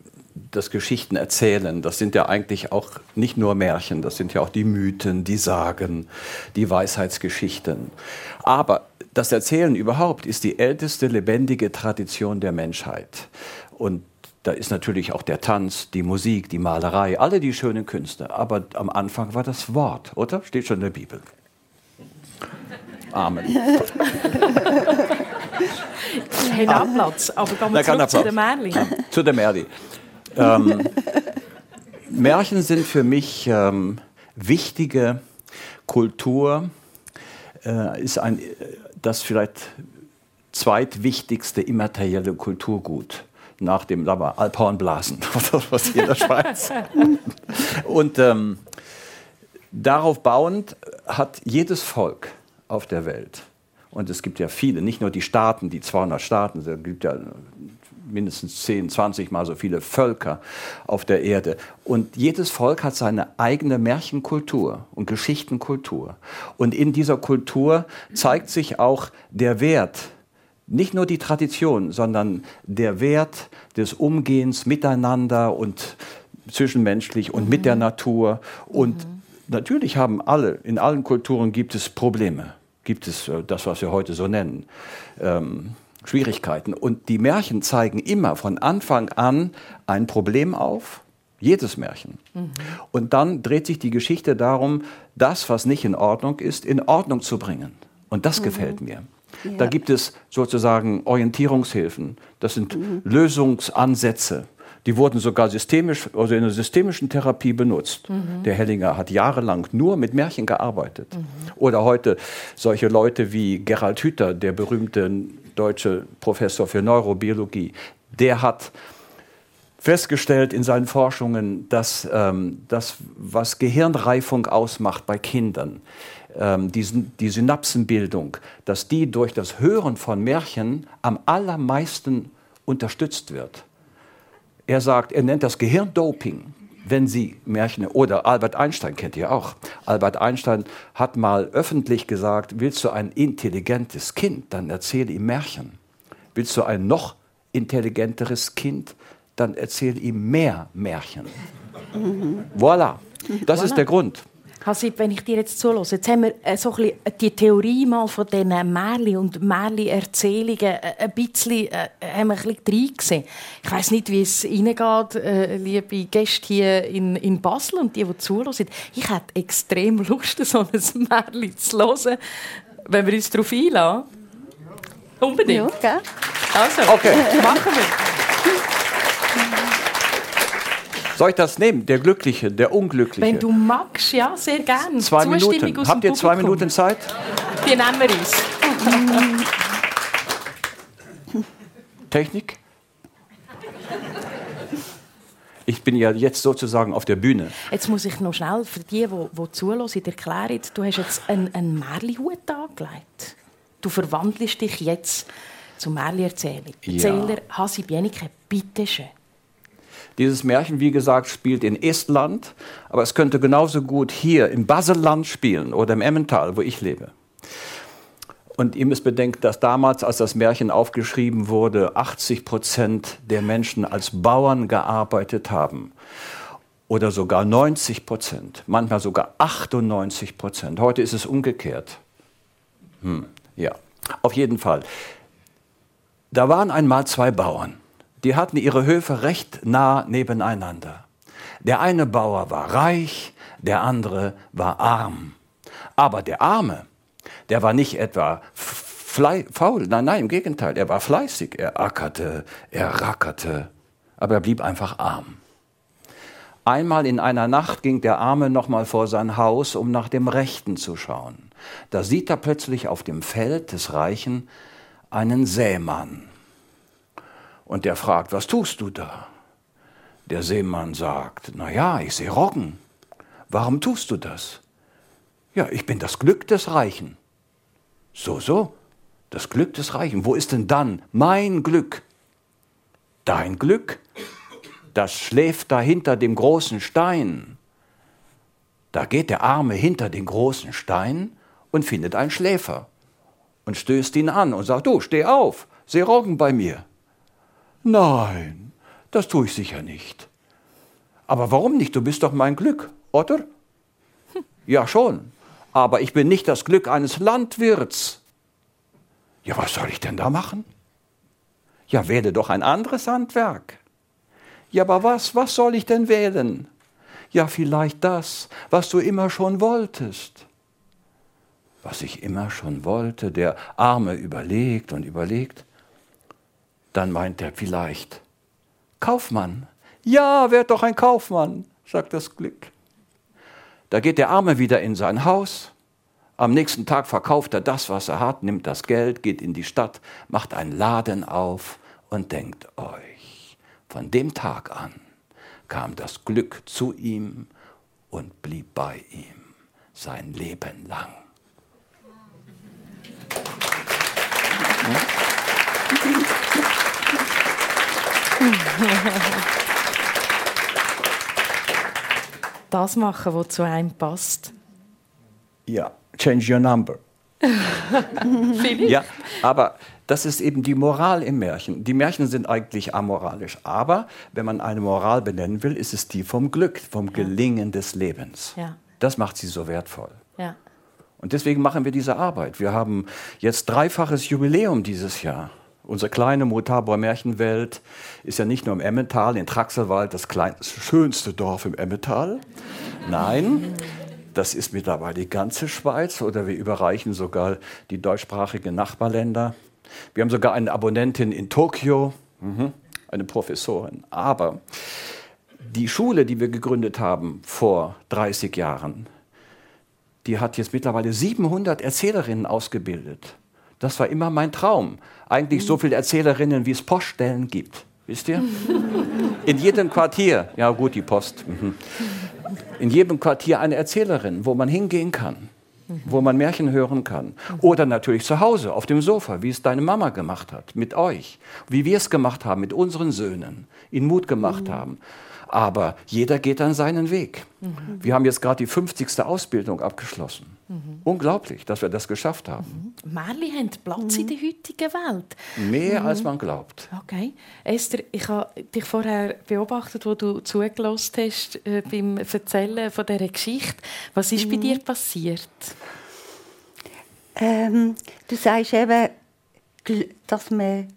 das Geschichten erzählen, das sind ja eigentlich auch nicht nur Märchen, das sind ja auch die Mythen, die Sagen, die Weisheitsgeschichten. Aber das Erzählen überhaupt ist die älteste lebendige Tradition der Menschheit. Und da ist natürlich auch der Tanz, die Musik, die Malerei, alle die schönen Künste. Aber am Anfang war das Wort, oder? Steht schon in der Bibel. Amen. Kein Abplatz, aber kommen wir zurück zu der Merli. Zu der Merli. Ähm, Märchen sind für mich ähm, wichtige Kultur, äh, ist ein, das vielleicht zweitwichtigste immaterielle Kulturgut nach dem Alphornblasen, was hier in der Schweiz. Und ähm, darauf bauend hat jedes Volk auf der Welt, und es gibt ja viele, nicht nur die Staaten, die 200 Staaten, es gibt ja mindestens 10, 20 mal so viele Völker auf der Erde. Und jedes Volk hat seine eigene Märchenkultur und Geschichtenkultur. Und in dieser Kultur zeigt sich auch der Wert nicht nur die Tradition, sondern der Wert des Umgehens miteinander und zwischenmenschlich und mhm. mit der mhm. Natur. Und mhm. natürlich haben alle, in allen Kulturen gibt es Probleme, gibt es äh, das, was wir heute so nennen, ähm, Schwierigkeiten. Und die Märchen zeigen immer von Anfang an ein Problem auf, jedes Märchen. Mhm. Und dann dreht sich die Geschichte darum, das, was nicht in Ordnung ist, in Ordnung zu bringen. Und das mhm. gefällt mir. Ja. Da gibt es sozusagen Orientierungshilfen. Das sind mhm. Lösungsansätze. Die wurden sogar systemisch, also in der systemischen Therapie benutzt. Mhm. Der Hellinger hat jahrelang nur mit Märchen gearbeitet. Mhm. Oder heute solche Leute wie Gerald Hüther, der berühmte deutsche Professor für Neurobiologie. Der hat festgestellt in seinen Forschungen, dass ähm, das, was Gehirnreifung ausmacht bei Kindern, ähm, die, die Synapsenbildung, dass die durch das Hören von Märchen am allermeisten unterstützt wird. Er sagt, er nennt das Gehirndoping, wenn Sie Märchen, oder Albert Einstein kennt ihr auch. Albert Einstein hat mal öffentlich gesagt, willst du ein intelligentes Kind, dann erzähle ihm Märchen. Willst du ein noch intelligenteres Kind, dann erzähle ihm mehr Märchen. Mhm. Voilà, das voilà. ist der Grund. Hasib, wenn ich dir jetzt zulasse, jetzt haben wir äh, so ein bisschen die Theorie mal von diesen Märchen und Märchen-Erzählungen äh, ein bisschen, äh, haben wir ein bisschen reingesehen. Ich weiss nicht, wie es Ihnen geht, äh, liebe Gäste hier in, in Basel und die, die zulassen. Ich hätte extrem Lust, so ein Märchen zu hören. Wenn wir uns darauf einlassen? Unbedingt. Ja, gell? Also, Okay. machen wir. Soll ich das nehmen? Der Glückliche, der Unglückliche. Wenn du magst, ja, sehr gerne. zwei Zustimmung Minuten. Habt ihr zwei. Minuten Zeit? Die nehmen wir uns. Technik? Ich bin ja jetzt sozusagen auf der Bühne. Jetzt muss ich noch schnell für die, die, die zuhören, erklären, du hast jetzt einen, einen Märli-Hut angelegt. Du verwandelst dich jetzt zum Märli-Erzähler. Ja. Erzähler Hasi Bienike, bitteschön. Dieses Märchen, wie gesagt, spielt in Estland, aber es könnte genauso gut hier im Baselland spielen oder im Emmental, wo ich lebe. Und ihr müsst bedenken, dass damals, als das Märchen aufgeschrieben wurde, 80 Prozent der Menschen als Bauern gearbeitet haben. Oder sogar 90 Prozent, manchmal sogar 98 Prozent. Heute ist es umgekehrt. Hm, ja, auf jeden Fall. Da waren einmal zwei Bauern. Die hatten ihre Höfe recht nah nebeneinander. Der eine Bauer war reich, der andere war arm. Aber der Arme, der war nicht etwa faul, nein, nein, im Gegenteil, er war fleißig, er ackerte, er rackerte, aber er blieb einfach arm. Einmal in einer Nacht ging der Arme nochmal vor sein Haus, um nach dem Rechten zu schauen. Da sieht er plötzlich auf dem Feld des Reichen einen Sämann. Und der fragt, was tust du da? Der Seemann sagt, na ja, ich sehe Roggen. Warum tust du das? Ja, ich bin das Glück des Reichen. So, so, das Glück des Reichen. Wo ist denn dann mein Glück? Dein Glück? Das schläft da hinter dem großen Stein. Da geht der Arme hinter den großen Stein und findet einen Schläfer und stößt ihn an und sagt, du, steh auf, seh Roggen bei mir. Nein, das tue ich sicher nicht. Aber warum nicht? Du bist doch mein Glück, oder? Ja schon, aber ich bin nicht das Glück eines Landwirts. Ja, was soll ich denn da machen? Ja, wähle doch ein anderes Handwerk. Ja, aber was, was soll ich denn wählen? Ja, vielleicht das, was du immer schon wolltest. Was ich immer schon wollte, der Arme überlegt und überlegt. Dann meint er vielleicht, Kaufmann. Ja, werd doch ein Kaufmann, sagt das Glück. Da geht der Arme wieder in sein Haus. Am nächsten Tag verkauft er das, was er hat, nimmt das Geld, geht in die Stadt, macht einen Laden auf und denkt euch, von dem Tag an kam das Glück zu ihm und blieb bei ihm sein Leben lang. Das machen, was zu einem passt. Ja, change your number. Ja, aber das ist eben die Moral im Märchen. Die Märchen sind eigentlich amoralisch. Aber wenn man eine Moral benennen will, ist es die vom Glück, vom Gelingen des Lebens. Ja. Das macht sie so wertvoll. Ja. Und deswegen machen wir diese Arbeit. Wir haben jetzt dreifaches Jubiläum dieses Jahr. Unsere kleine Mutabor Märchenwelt ist ja nicht nur im Emmental, in Traxelwald, das kleinste, schönste Dorf im Emmental. Nein, das ist mittlerweile die ganze Schweiz oder wir überreichen sogar die deutschsprachigen Nachbarländer. Wir haben sogar eine Abonnentin in Tokio, mhm, eine Professorin. Aber die Schule, die wir gegründet haben vor 30 Jahren, die hat jetzt mittlerweile 700 Erzählerinnen ausgebildet. Das war immer mein Traum. Eigentlich so viele Erzählerinnen, wie es Poststellen gibt. Wisst ihr? In jedem Quartier, ja gut, die Post. mhm. In jedem Quartier eine Erzählerin, wo man hingehen kann, wo man Märchen hören kann. Oder natürlich zu Hause, auf dem Sofa, wie es deine Mama gemacht hat, mit euch. Wie wir es gemacht haben, mit unseren Söhnen, ihnen Mut gemacht haben. Aber jeder geht dann seinen Weg. Wir haben jetzt gerade die 50. Ausbildung abgeschlossen. Unglaublich, dass wir das geschafft haben. Märchen haben Platz in der heutigen Welt. Mehr als man glaubt. Okay. Esther, ich habe dich vorher beobachtet, wo du zugelassen hast äh, beim Erzählen von dieser Geschichte. Was ist bei dir passiert? Ähm, du sagst eben, dass man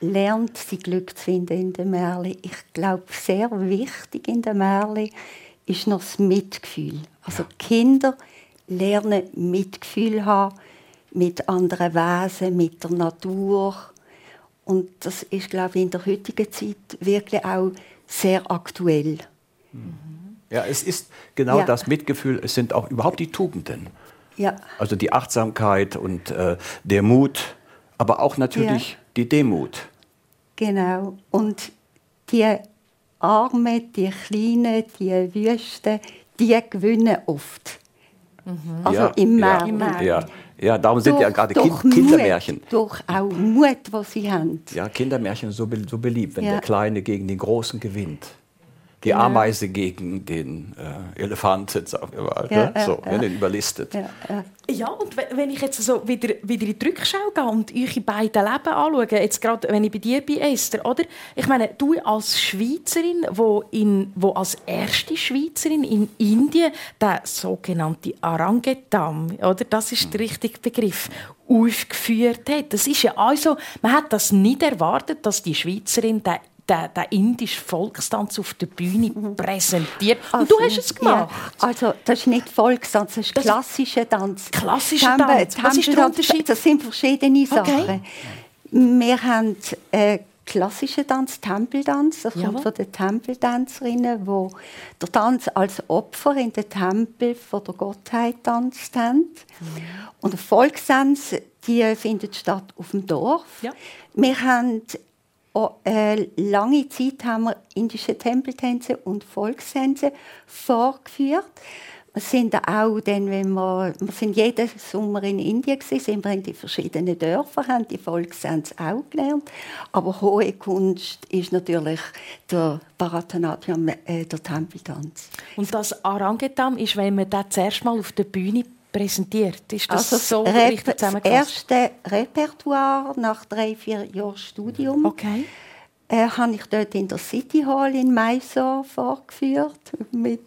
lernt, sein Glück zu finden in der Märli. Ich glaube, sehr wichtig in der Märli ist noch das Mitgefühl. Also Kinder lernen Mitgefühl haben mit anderen Wesen, mit der Natur. Und das ist, glaube ich, in der heutigen Zeit wirklich auch sehr aktuell. Ja, es ist genau Ja. das Mitgefühl, es sind auch überhaupt die Tugenden. Ja, Also die Achtsamkeit und äh, der Mut, aber auch natürlich die Demut. genau. Und die Armen, die Kleinen, die Wüsten, die gewinnen oft. Also ja, im ja, Märchen. Ja, ja, darum sind ja gerade durch kind, Kindermärchen. Mut, durch auch Mut, was sie haben. Ja, Kindermärchen so, so beliebt, wenn Ja. der Kleine gegen den Großen gewinnt. Die Genau. Ameise gegen den äh, Elefanten, sagen wir mal. Ja, ne? ja, so, ja. ja. den überlistet. Ja, ja. Ja, und we- wenn ich jetzt so wieder, wieder in die Rückschau gehe und eure beiden Leben anschaue, jetzt gerade, wenn ich bei dir bin, Esther, oder? Ich meine, du als Schweizerin, wo, in, wo als erste Schweizerin in Indien der sogenannte Orangutan, oder? Das ist der richtige Begriff, aufgeführt hat. Das ist ja also, man hat das nicht erwartet, dass die Schweizerin den den, den indischen Volkstanz auf der Bühne präsentiert. Und du hast es gemacht. Ja, also das ist nicht Volkstanz, das ist Das- klassischer Tanz. Klassischer Tempel- Tanz. Was ist der Unterschied? Das sind verschiedene Okay. Sachen. Wir haben äh, klassischen Tanz, Tempeltanz. Das Jawohl. kommt von den Tempeltänzerinnen, wo der Tanz als Opfer in den Tempel von der Gottheit tanzt haben. Und der Volkstanz, die findet statt auf dem Dorf. Ja. Wir haben Oh, äh, lange Zeit haben wir indische Tempeltänze und Volkstänze vorgeführt. Wir sind auch dann, wenn wir, wir sind jeden Sommer in Indien gewesen, sind wir in die verschiedenen Dörfer, haben die Volkstänze auch gelernt. Aber hohe Kunst ist natürlich der Bharatanatyam, äh, der Tempeltanz. Und das Orangutan ist, wenn man das zuerst mal auf der Bühne präsentiert. Ist das so Also Rep- richtig das zusammengefasst? erste Repertoire nach drei, vier Jahren Studium Okay. äh, habe ich dort in der City Hall in Mysore vorgeführt mit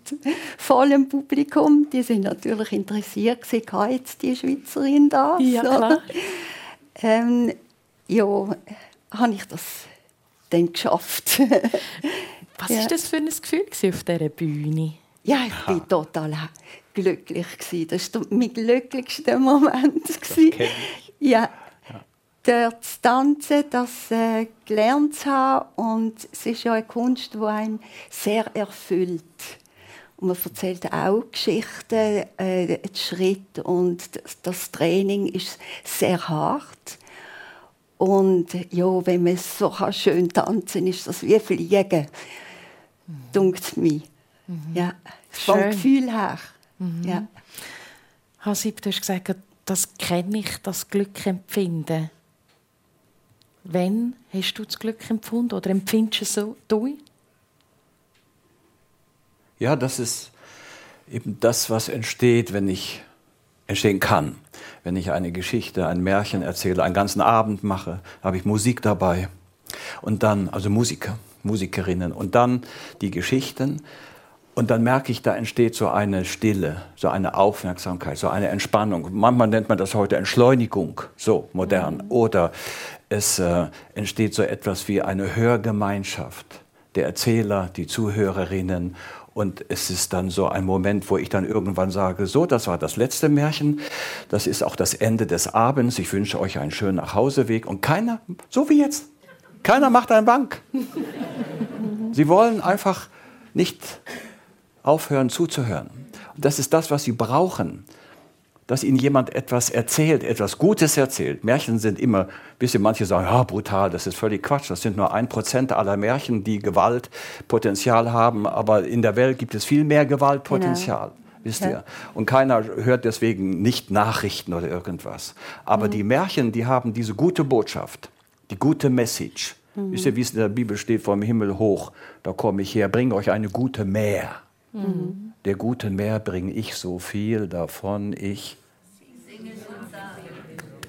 vollem Publikum. Die sind natürlich interessiert kann jetzt die Schweizerin da? Ja, klar. Ähm, ja, habe ich das dann geschafft. Was Ja. war das für ein Gefühl auf dieser Bühne? ja, ich bin total glücklich gewesen. Das war der- mein glücklichster Moment. Ja, dort zu tanzen, das äh, gelernt zu haben. Und es ist ja eine Kunst, die einem sehr erfüllt. Und man erzählt auch Geschichten, äh, die Schritt und das, das Training ist sehr hart. Und ja, wenn man so kann schön tanzen ist das wie Fliegen, dunkt mir. Ja, vom Schön. Gefühl her. Ja. Hasib, du hast gesagt, das kenne ich, das Glück empfinden. Wann hast du das Glück empfunden oder empfindest du es so? Du? Ja, das ist eben das, was entsteht, wenn ich entstehen kann. Wenn ich eine Geschichte, ein Märchen erzähle, einen ganzen Abend mache, habe ich Musik dabei. Und dann, also Musiker, Musikerinnen. Und dann die Geschichten. Und dann merke ich, da entsteht so eine Stille, so eine Aufmerksamkeit, so eine Entspannung. Manchmal nennt man das heute Entschleunigung, so modern. Oder es äh, entsteht so etwas wie eine Hörgemeinschaft. Der Erzähler, die Zuhörerinnen. Und es ist dann so ein Moment, wo ich dann irgendwann sage, so, das war das letzte Märchen, das ist auch das Ende des Abends, ich wünsche euch einen schönen Nachhauseweg. Und keiner, so wie jetzt, keiner macht einen Bank. Sie wollen einfach nicht aufhören zuzuhören. Und das ist das, was sie brauchen. Dass ihnen jemand etwas erzählt, etwas Gutes erzählt. Märchen sind immer, bis manche sagen, ja, brutal, das ist völlig Quatsch. Das sind nur ein Prozent aller Märchen, die Gewaltpotenzial haben. Aber in der Welt gibt es viel mehr Gewaltpotenzial. Wisst Ja. ihr? Und keiner hört deswegen nicht Nachrichten oder irgendwas. Aber die Märchen, die haben diese gute Botschaft, die gute Message. Wisst ihr, wie es in der Bibel steht, vom Himmel hoch, da komme ich her, bringe euch eine gute Meer. Der guten Meer bringe ich so viel davon, ich.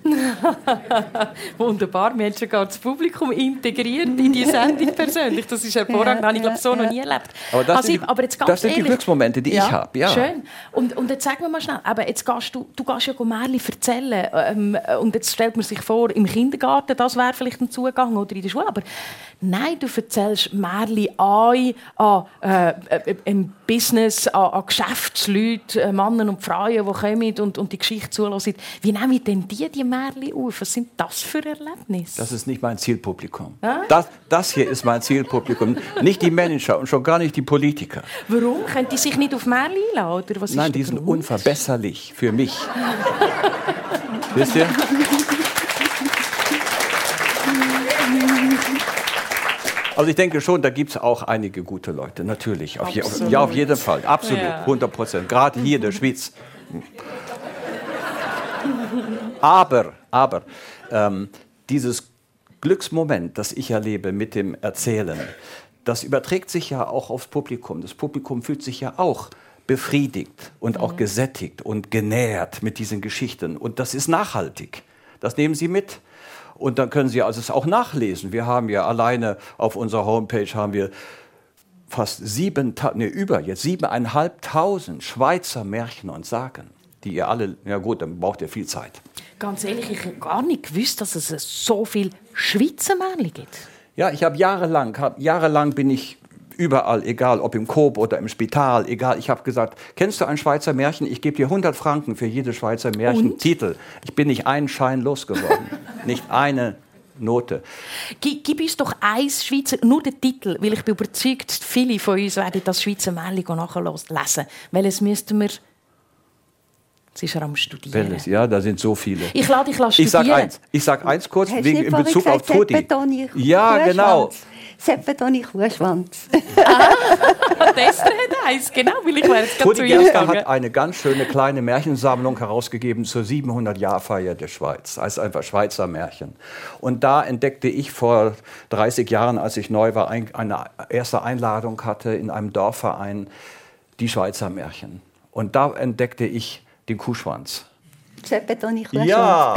Wunderbar, wir haben sogar das Publikum integriert in die Sendung persönlich. Das ist hervorragend, das habe ich glaube so noch nie erlebt. Aber das, also, sind, die, aber jetzt ganz das sind die Glücksmomente, die ja, ich habe. Ja. Schön. Und, und jetzt sagen wir mal schnell, aber jetzt gehst du, du gehst ja Märchen erzählen ähm, und jetzt stellt man sich vor, im Kindergarten, das wäre vielleicht ein Zugang oder in der Schule, aber nein, du erzählst Märchen an, an äh, im Business, an, an Geschäftsleute, äh, Männer und Frauen, die kommen und, und die Geschichte zulassen. Wie nehmen denn die die Märchen auf? Was sind das für Erlebnisse? Das ist nicht mein Zielpublikum. Ah? Das, das hier ist mein Zielpublikum. nicht die Manager und schon gar nicht die Politiker. Warum? Können die sich nicht auf Märchen einladen? Oder was Nein, die sind unverbesserlich für mich. Wisst ihr? Also ich denke schon, da gibt es auch einige gute Leute, natürlich. Auf je, ja, auf jeden Fall, absolut, ja. 100 Prozent. Gerade hier in der Schweiz. Aber, aber, ähm, dieses Glücksmoment, das ich erlebe mit dem Erzählen, das überträgt sich ja auch aufs Publikum. Das Publikum fühlt sich ja auch befriedigt und auch mhm. gesättigt und genährt mit diesen Geschichten. Und das ist nachhaltig. Das nehmen Sie mit. Und dann können Sie also es auch nachlesen. Wir haben ja alleine auf unserer Homepage haben wir fast sieben, nee, über jetzt siebeneinhalbtausend Schweizer Märchen und Sagen, die ihr alle, ja gut, dann braucht ihr viel Zeit. Ganz ehrlich, ich habe gar nicht gewusst, dass es so viel Schweizer Märchen gibt. Ja, ich habe jahrelang, hab, jahrelang bin ich überall, egal ob im Coop oder im Spital, egal. Ich habe gesagt, kennst du ein Schweizer Märchen? Ich gebe dir 100 Franken für jede Schweizer Märchentitel. Ich bin nicht einen Schein losgeworden, nicht eine Note. Gib, gib, uns doch eins Schweizer, nur den Titel, weil ich bin überzeugt, viele von uns werden das Schweizer Märchen nachlesen. Welches müssten wir Sie ist am Studieren. Welles, ja, da sind so viele. Ich lade dich studieren. Ich sage eins, ich sag eins kurz, wegen, in Bezug gesagt, auf Todi. Ja, genau. Seppetoni Kuhschwanz. ah, das hat eins, genau, weil ich weiß Todi Gerster hat eine ganz schöne kleine Märchensammlung herausgegeben zur 700-Jahr-Feier der Schweiz. Das heißt einfach Schweizer Märchen. Und da entdeckte ich vor 30 Jahren, als ich neu war, eine erste Einladung hatte in einem Dorfverein, die Schweizer Märchen. Und da entdeckte ich den Kuhschwanz. Ja,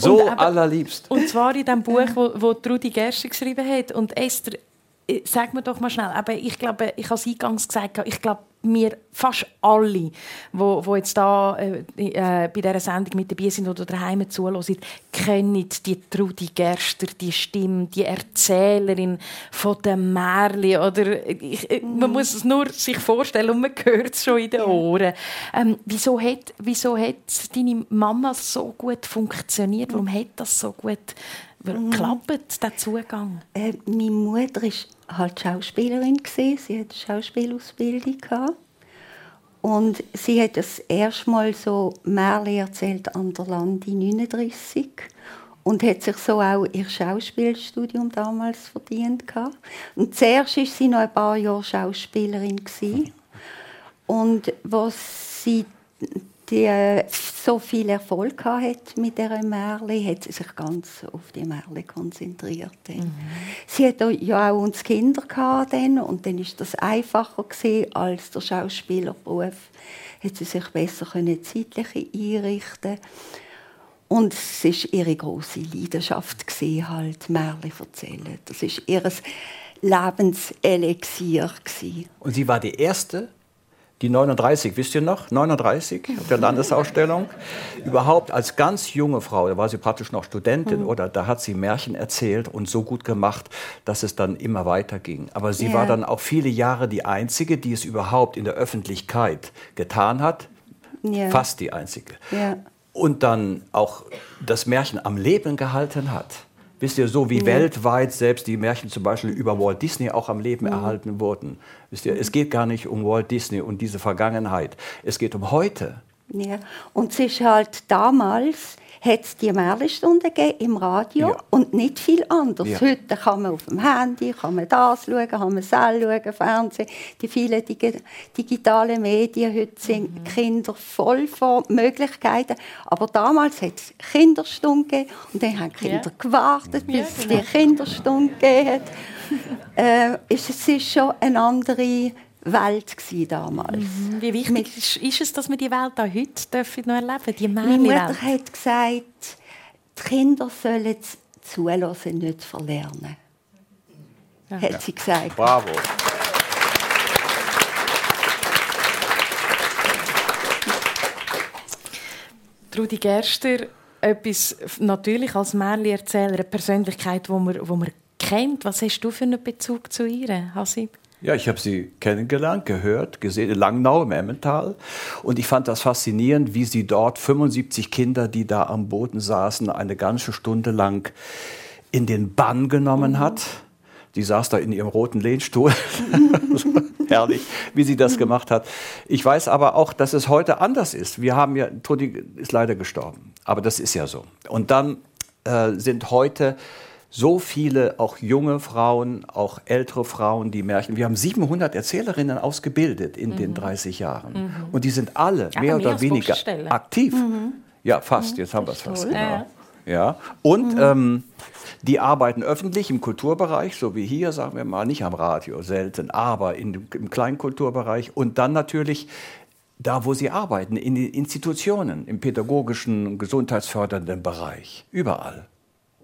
so und, aber, allerliebst. Und zwar in dem Buch, wo, wo Rudi Gerster geschrieben hat. Und Esther, sag mir doch mal schnell, aber ich glaube, ich habe es eingangs gesagt, ich glaube, wir fast alle, wo, wo jetzt da äh, äh, bei dieser Sendung mit dabei sind oder daheim zuhören, kennen die Trudi Gerster, die Stimme, die Erzählerin von den Märchen. Oder ich, äh, man muss es nur sich vorstellen und man hört es schon in den Ohren. Ähm, wieso, hat, wieso hat deine Mama so gut funktioniert? Warum hat das so gut mhm. geklappt, der Zugang? Äh, meine Mutter ist halt Schauspielerin gewesen. Sie hat eine Schauspielausbildung gehabt. Und sie hat das erste Mal so Märchen erzählt an der Landi 39 und hat sich so auch ihr Schauspielstudium damals verdient gehabt. Und zuerst war sie noch ein paar Jahre Schauspielerin gewesen. Und was sie die äh, so viel Erfolg hat mit dieser Märli, hat sie sich ganz auf die Märli konzentriert. Mhm. Sie hatte ja auch uns Kinder dann, und dann ist das einfacher gewesen, als der Schauspielerberuf. Hat sie sich besser können zeitlich einrichten und es ist ihre große Leidenschaft gewesen, halt Märli erzählen. Das ist ihr Lebenselixier gewesen. Und sie war die erste die 39, wisst ihr noch? 39 auf der Landesausstellung. Überhaupt als ganz junge Frau, da war sie praktisch noch Studentin mhm. oder da hat sie Märchen erzählt und so gut gemacht, dass es dann immer weiterging. Aber sie ja. war dann auch viele Jahre die einzige, die es überhaupt in der Öffentlichkeit getan hat. Ja. Fast die einzige. Ja. Und dann auch das Märchen am Leben gehalten hat. Wisst ihr, so wie ja. weltweit selbst die Märchen zum Beispiel über Walt Disney auch am Leben ja. erhalten wurden. Wisst ihr, es geht gar nicht um Walt Disney und diese Vergangenheit. Es geht um heute. Ja, und es ist halt damals hat es die Märchenstunde im Radio ja. und nicht viel anders. Ja. Heute kann man auf dem Handy, kann man das schauen, kann man Sell schauen, Fernsehen, die vielen dig digitalen Medien. Heute sind mhm. Kinder voll von Möglichkeiten. Aber damals hat es Kinderstunde gegeben und dann haben die Kinder ja. gewartet, bis es genau. die Kinderstunde gegeben hat. äh, es ist schon eine andere Welt damals. Mhm. Wie wichtig Mit, ist es, dass wir die Welt auch heute dürfen noch erleben dürfen, die Meine Mutter hat gesagt, die Kinder sollen zulassen, nicht verlernen. Ja. Hat sie gesagt. Bravo. Rudi Gerster, etwas natürlich als Märli-Erzähler, eine Persönlichkeit, die man, wo man kennt. Was hast du für einen Bezug zu ihr, Hasib? Ja, ich habe sie kennengelernt, gehört, gesehen in Langnau im Emmental. Und ich fand das faszinierend, wie sie dort 75 Kinder, die da am Boden saßen, eine ganze Stunde lang in den Bann genommen mhm. hat. Die saß da in ihrem roten Lehnstuhl. Herrlich, wie sie das gemacht hat. Ich weiß aber auch, dass es heute anders ist. Wir haben ja, Trudi ist leider gestorben. Aber das ist ja so. Und dann äh, sind heute so viele, auch junge Frauen, auch ältere Frauen, die Märchen. Wir haben 700 Erzählerinnen ausgebildet in mhm. den 30 Jahren. Mhm. Und die sind alle ja, mehr oder weniger aktiv. Mhm. Ja, fast. Mhm. Jetzt haben wir es fast. Genau. Ja. ja. Und mhm. ähm, die arbeiten öffentlich im Kulturbereich, so wie hier, sagen wir mal, nicht am Radio, selten, aber in, im kleinen Kulturbereich. Und dann natürlich da, wo sie arbeiten, in den Institutionen, im pädagogischen, gesundheitsfördernden Bereich, überall.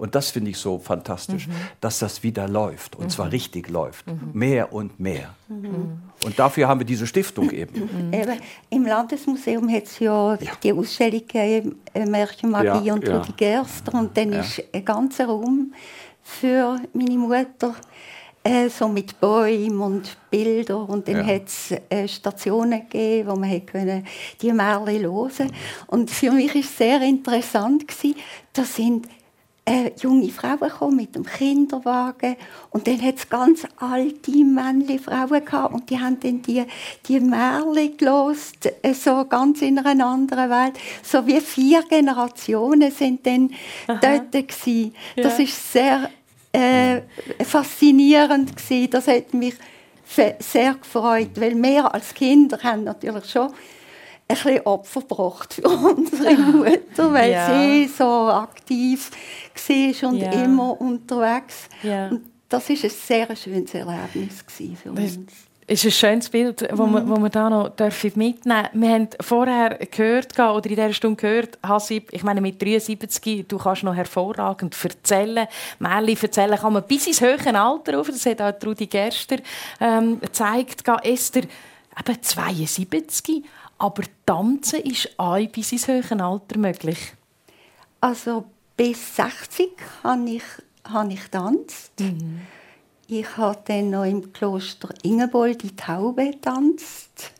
Und das finde ich so fantastisch, mhm. dass das wieder läuft und mhm. zwar richtig läuft. Mhm. Mehr und mehr. Mhm. Und dafür haben wir diese Stiftung eben. Mhm. eben Im Landesmuseum hat es ja, ja, die Ausstellung gegeben, äh, Märchenmagie ja, und ja. Rudi Gerster. Und dann ja. ist ein ganzer Raum für meine Mutter äh, so mit Bäumen und Bildern. Und dann ja. hat es äh, Stationen gegeben, wo man können die Märchen hören konnte. Und für mich war es sehr interessant. Gewesen. Da sind äh, junge Frauen gekommen mit dem Kinderwagen und dann hat es ganz alte männliche Frauen gehabt und die haben dann die, die Märchen gelost, äh, so ganz in einer anderen Welt. So wie vier Generationen sind dann Aha. dort gewesen. Ja. Das ist sehr äh, faszinierend gewesen. Das hat mich sehr gefreut, weil wir als Kinder haben natürlich schon ein bisschen Opfer gebracht für unsere Mutter, weil ja. sie so aktiv war und ja. immer unterwegs. Ja. Und das war ein sehr schönes Erlebnis für uns. Das ist ein schönes Bild, das wir, mhm. wir da noch mitnehmen dürfen. Wir haben vorher gehört, oder in dieser Stunde gehört, Hasib, ich meine mit 73, du kannst noch hervorragend erzählen. Märchen erzählen kann man bis ins höhere Alter auf. Das hat auch Rudi Gerster ähm, gezeigt. Esther, eben 72, aber tanzen ist auch bis ins höhere Alter möglich. Also bis 60 habe ich, habe ich getanzt. Mhm. Ich habe dann noch im Kloster Ingebold die Taube getanzt.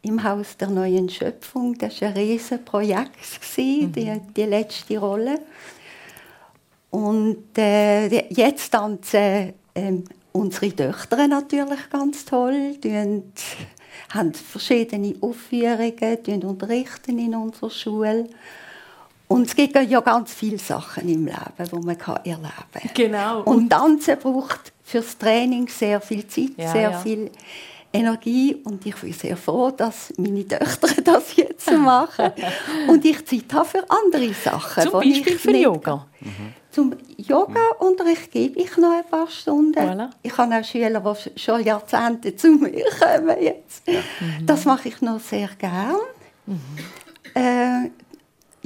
Im Haus der neuen Schöpfung. Das war ein riesiges Projekt, mhm. die, die letzte Rolle. Und äh, jetzt tanzen äh, unsere Töchter natürlich ganz toll. Die haben verschiedene Aufführungen, unterrichten in unserer Schule. Und es gibt ja ganz viele Sachen im Leben, die man erleben kann. Genau. Und Tanzen braucht fürs Training sehr viel Zeit, ja, sehr ja. viel Energie. Und ich bin sehr froh, dass meine Töchter das jetzt machen. und ich Zeit habe für andere Sachen. Zum Beispiel für Yoga? Mhm. Zum Yoga-Unterricht gebe ich noch ein paar Stunden. Voilà. Ich habe auch Schüler, die schon Jahrzehnte zu mir kommen jetzt. Ja. Mhm. Das mache ich noch sehr gerne. Mhm. Äh,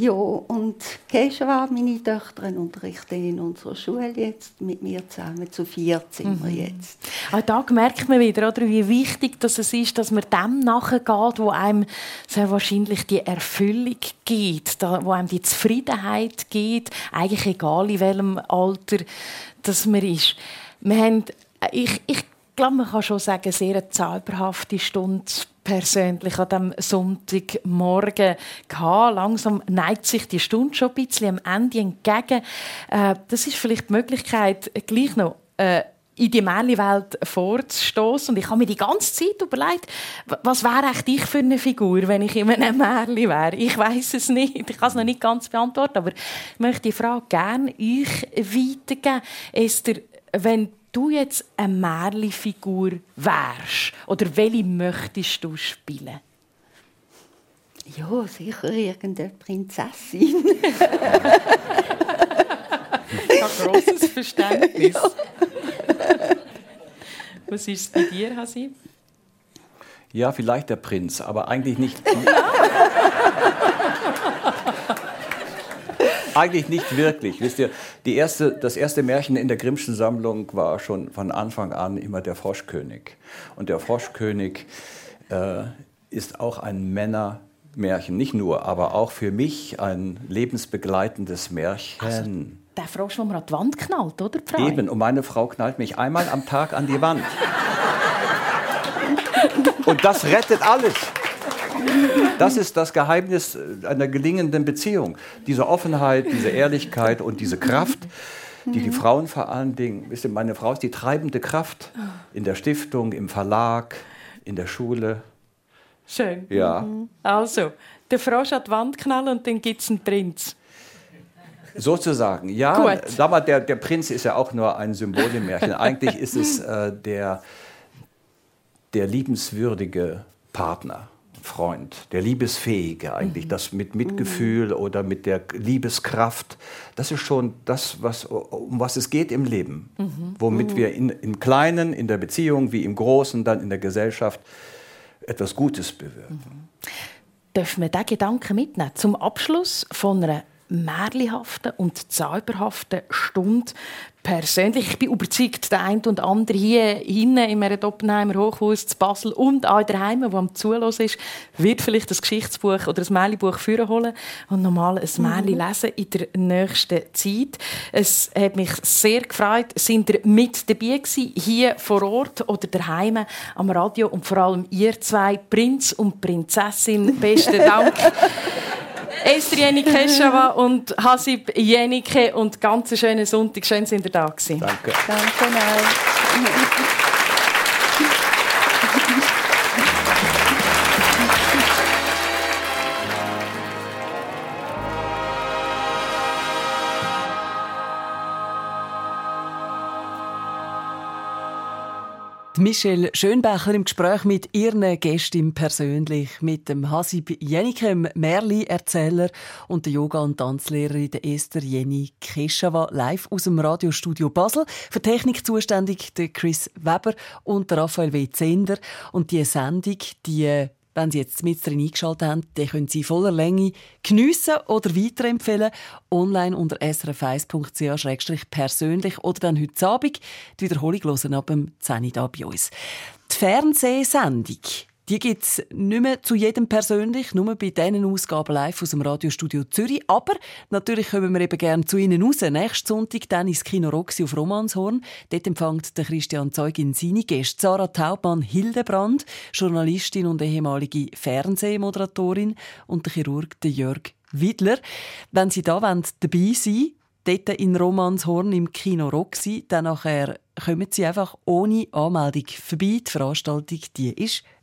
ja, und Keschwa, meine Töchter, unterrichten in unserer Schule jetzt mit mir zusammen. Zu vier sind wir mhm. jetzt. Auch da merkt man wieder, oder, wie wichtig dass es ist, dass man dem nachgeht, wo einem sehr wahrscheinlich die Erfüllung gibt, wo einem die Zufriedenheit gibt, eigentlich egal in welchem Alter das man ist. Wir haben, ich, ich glaube, man kann schon sagen, sehr eine zauberhafte Stunde persönlich an diesem Sonntagmorgen gehabt. Langsam neigt sich die Stunde schon ein bisschen am Ende entgegen. Äh, das ist vielleicht die Möglichkeit, gleich noch äh, in die Märchenwelt vorzustoßen. Und ich habe mir die ganze Zeit überlegt, was wäre eigentlich ich für eine Figur, wenn ich in einem Märchen wäre? Ich weiß es nicht. Ich kann es noch nicht ganz beantworten, aber ich möchte die Frage gerne euch weitergeben. Esther, wenn du jetzt eine Märchenfigur wärst, oder welche möchtest du spielen? Ja, sicher irgendeine Prinzessin. ich habe grosses Verständnis. Ja. Was ist es bei dir, Hasi? Ja, vielleicht der Prinz, aber eigentlich nicht. eigentlich nicht wirklich. Wisst ihr, die erste, das erste Märchen in der Grimmschen Sammlung war schon von Anfang an immer der Froschkönig. Und der Froschkönig äh, ist auch ein Männermärchen, nicht nur, aber auch für mich ein lebensbegleitendes Märchen. Also, der Frosch, den man an die Wand knallt, oder? Frau? Eben, und meine Frau knallt mich einmal am Tag an die Wand. und das rettet alles. Das ist das Geheimnis einer gelingenden Beziehung. Diese Offenheit, diese Ehrlichkeit und diese Kraft, die die Frauen vor allen Dingen, wisst ihr, meine Frau ist die treibende Kraft in der Stiftung, im Verlag, in der Schule. Schön. Ja. Also, der Frosch an die Wand knallen und dann gibt es einen Prinz. Sozusagen, ja. Gut. Sag mal, der, der Prinz ist ja auch nur ein Symbol im Märchen. Eigentlich ist es äh, der, der liebenswürdige Partner. Freund, der Liebesfähige eigentlich, mhm. das mit Mitgefühl mhm. oder mit der Liebeskraft, das ist schon das, was, um was es geht im Leben, mhm. womit mhm. wir in, im Kleinen, in der Beziehung wie im Großen, dann in der Gesellschaft etwas Gutes bewirken. Mhm. Dürfen wir diesen Gedanken mitnehmen zum Abschluss von einer märlihaften und zauberhaften Stunde persönlich. Ich bin überzeugt, der eine und andere hier hinten im Doppelheimer Hochhaus zu Basel und auch daheim, der am Zulassen ist, wird vielleicht das Geschichtsbuch oder das Märchenbuch führen holen und nochmal ein Märchen mhm. lesen in der nächsten Zeit. Es hat mich sehr gefreut, sind ihr mit dabei gewesen, hier vor Ort oder daheim am Radio und vor allem ihr zwei, Prinz und Prinzessin. Besten Dank. Esther Jenike Keschava und Hasib Jenike und ganz schönen Sonntag. Schön, sind ihr da gewesen. Danke. Danke, nein. Michelle Schönbecher im Gespräch mit ihren Gästen persönlich, mit dem Hasib Jenikem, Merli-Erzähler und der Yoga- und Tanzlehrerin Esther Jenny Keschawa, live aus dem Radiostudio Basel. Für Technik zuständig der Chris Weber und der Raphael W. Zender. Und die Sendung, die wenn Sie jetzt mit drin eingeschaltet haben, dann können Sie voller Länge geniessen oder weiterempfehlen. Online unter srf1.ch-persönlich oder dann heute Abend die Wiederholung hören ab dem 10 Uhr bei uns. Die Fernsehsendung die gibt es nicht mehr zu jedem persönlich, nur bei diesen Ausgaben live aus dem Radiostudio Zürich. Aber natürlich kommen wir eben gerne zu Ihnen raus. Nächsten Sonntag dann ins Kino Roxy auf Romanshorn. Dort empfängt der Christian Zeugin seine Gäste. Sarah Taubmann Hildebrand, Journalistin und ehemalige Fernsehmoderatorin und der Chirurg Jörg Widler. Wenn Sie da wollen, dabei sein dort in Romanshorn im Kino Roxy, dann nachher kommen Sie einfach ohne Anmeldung vorbei. Die Veranstaltung die ist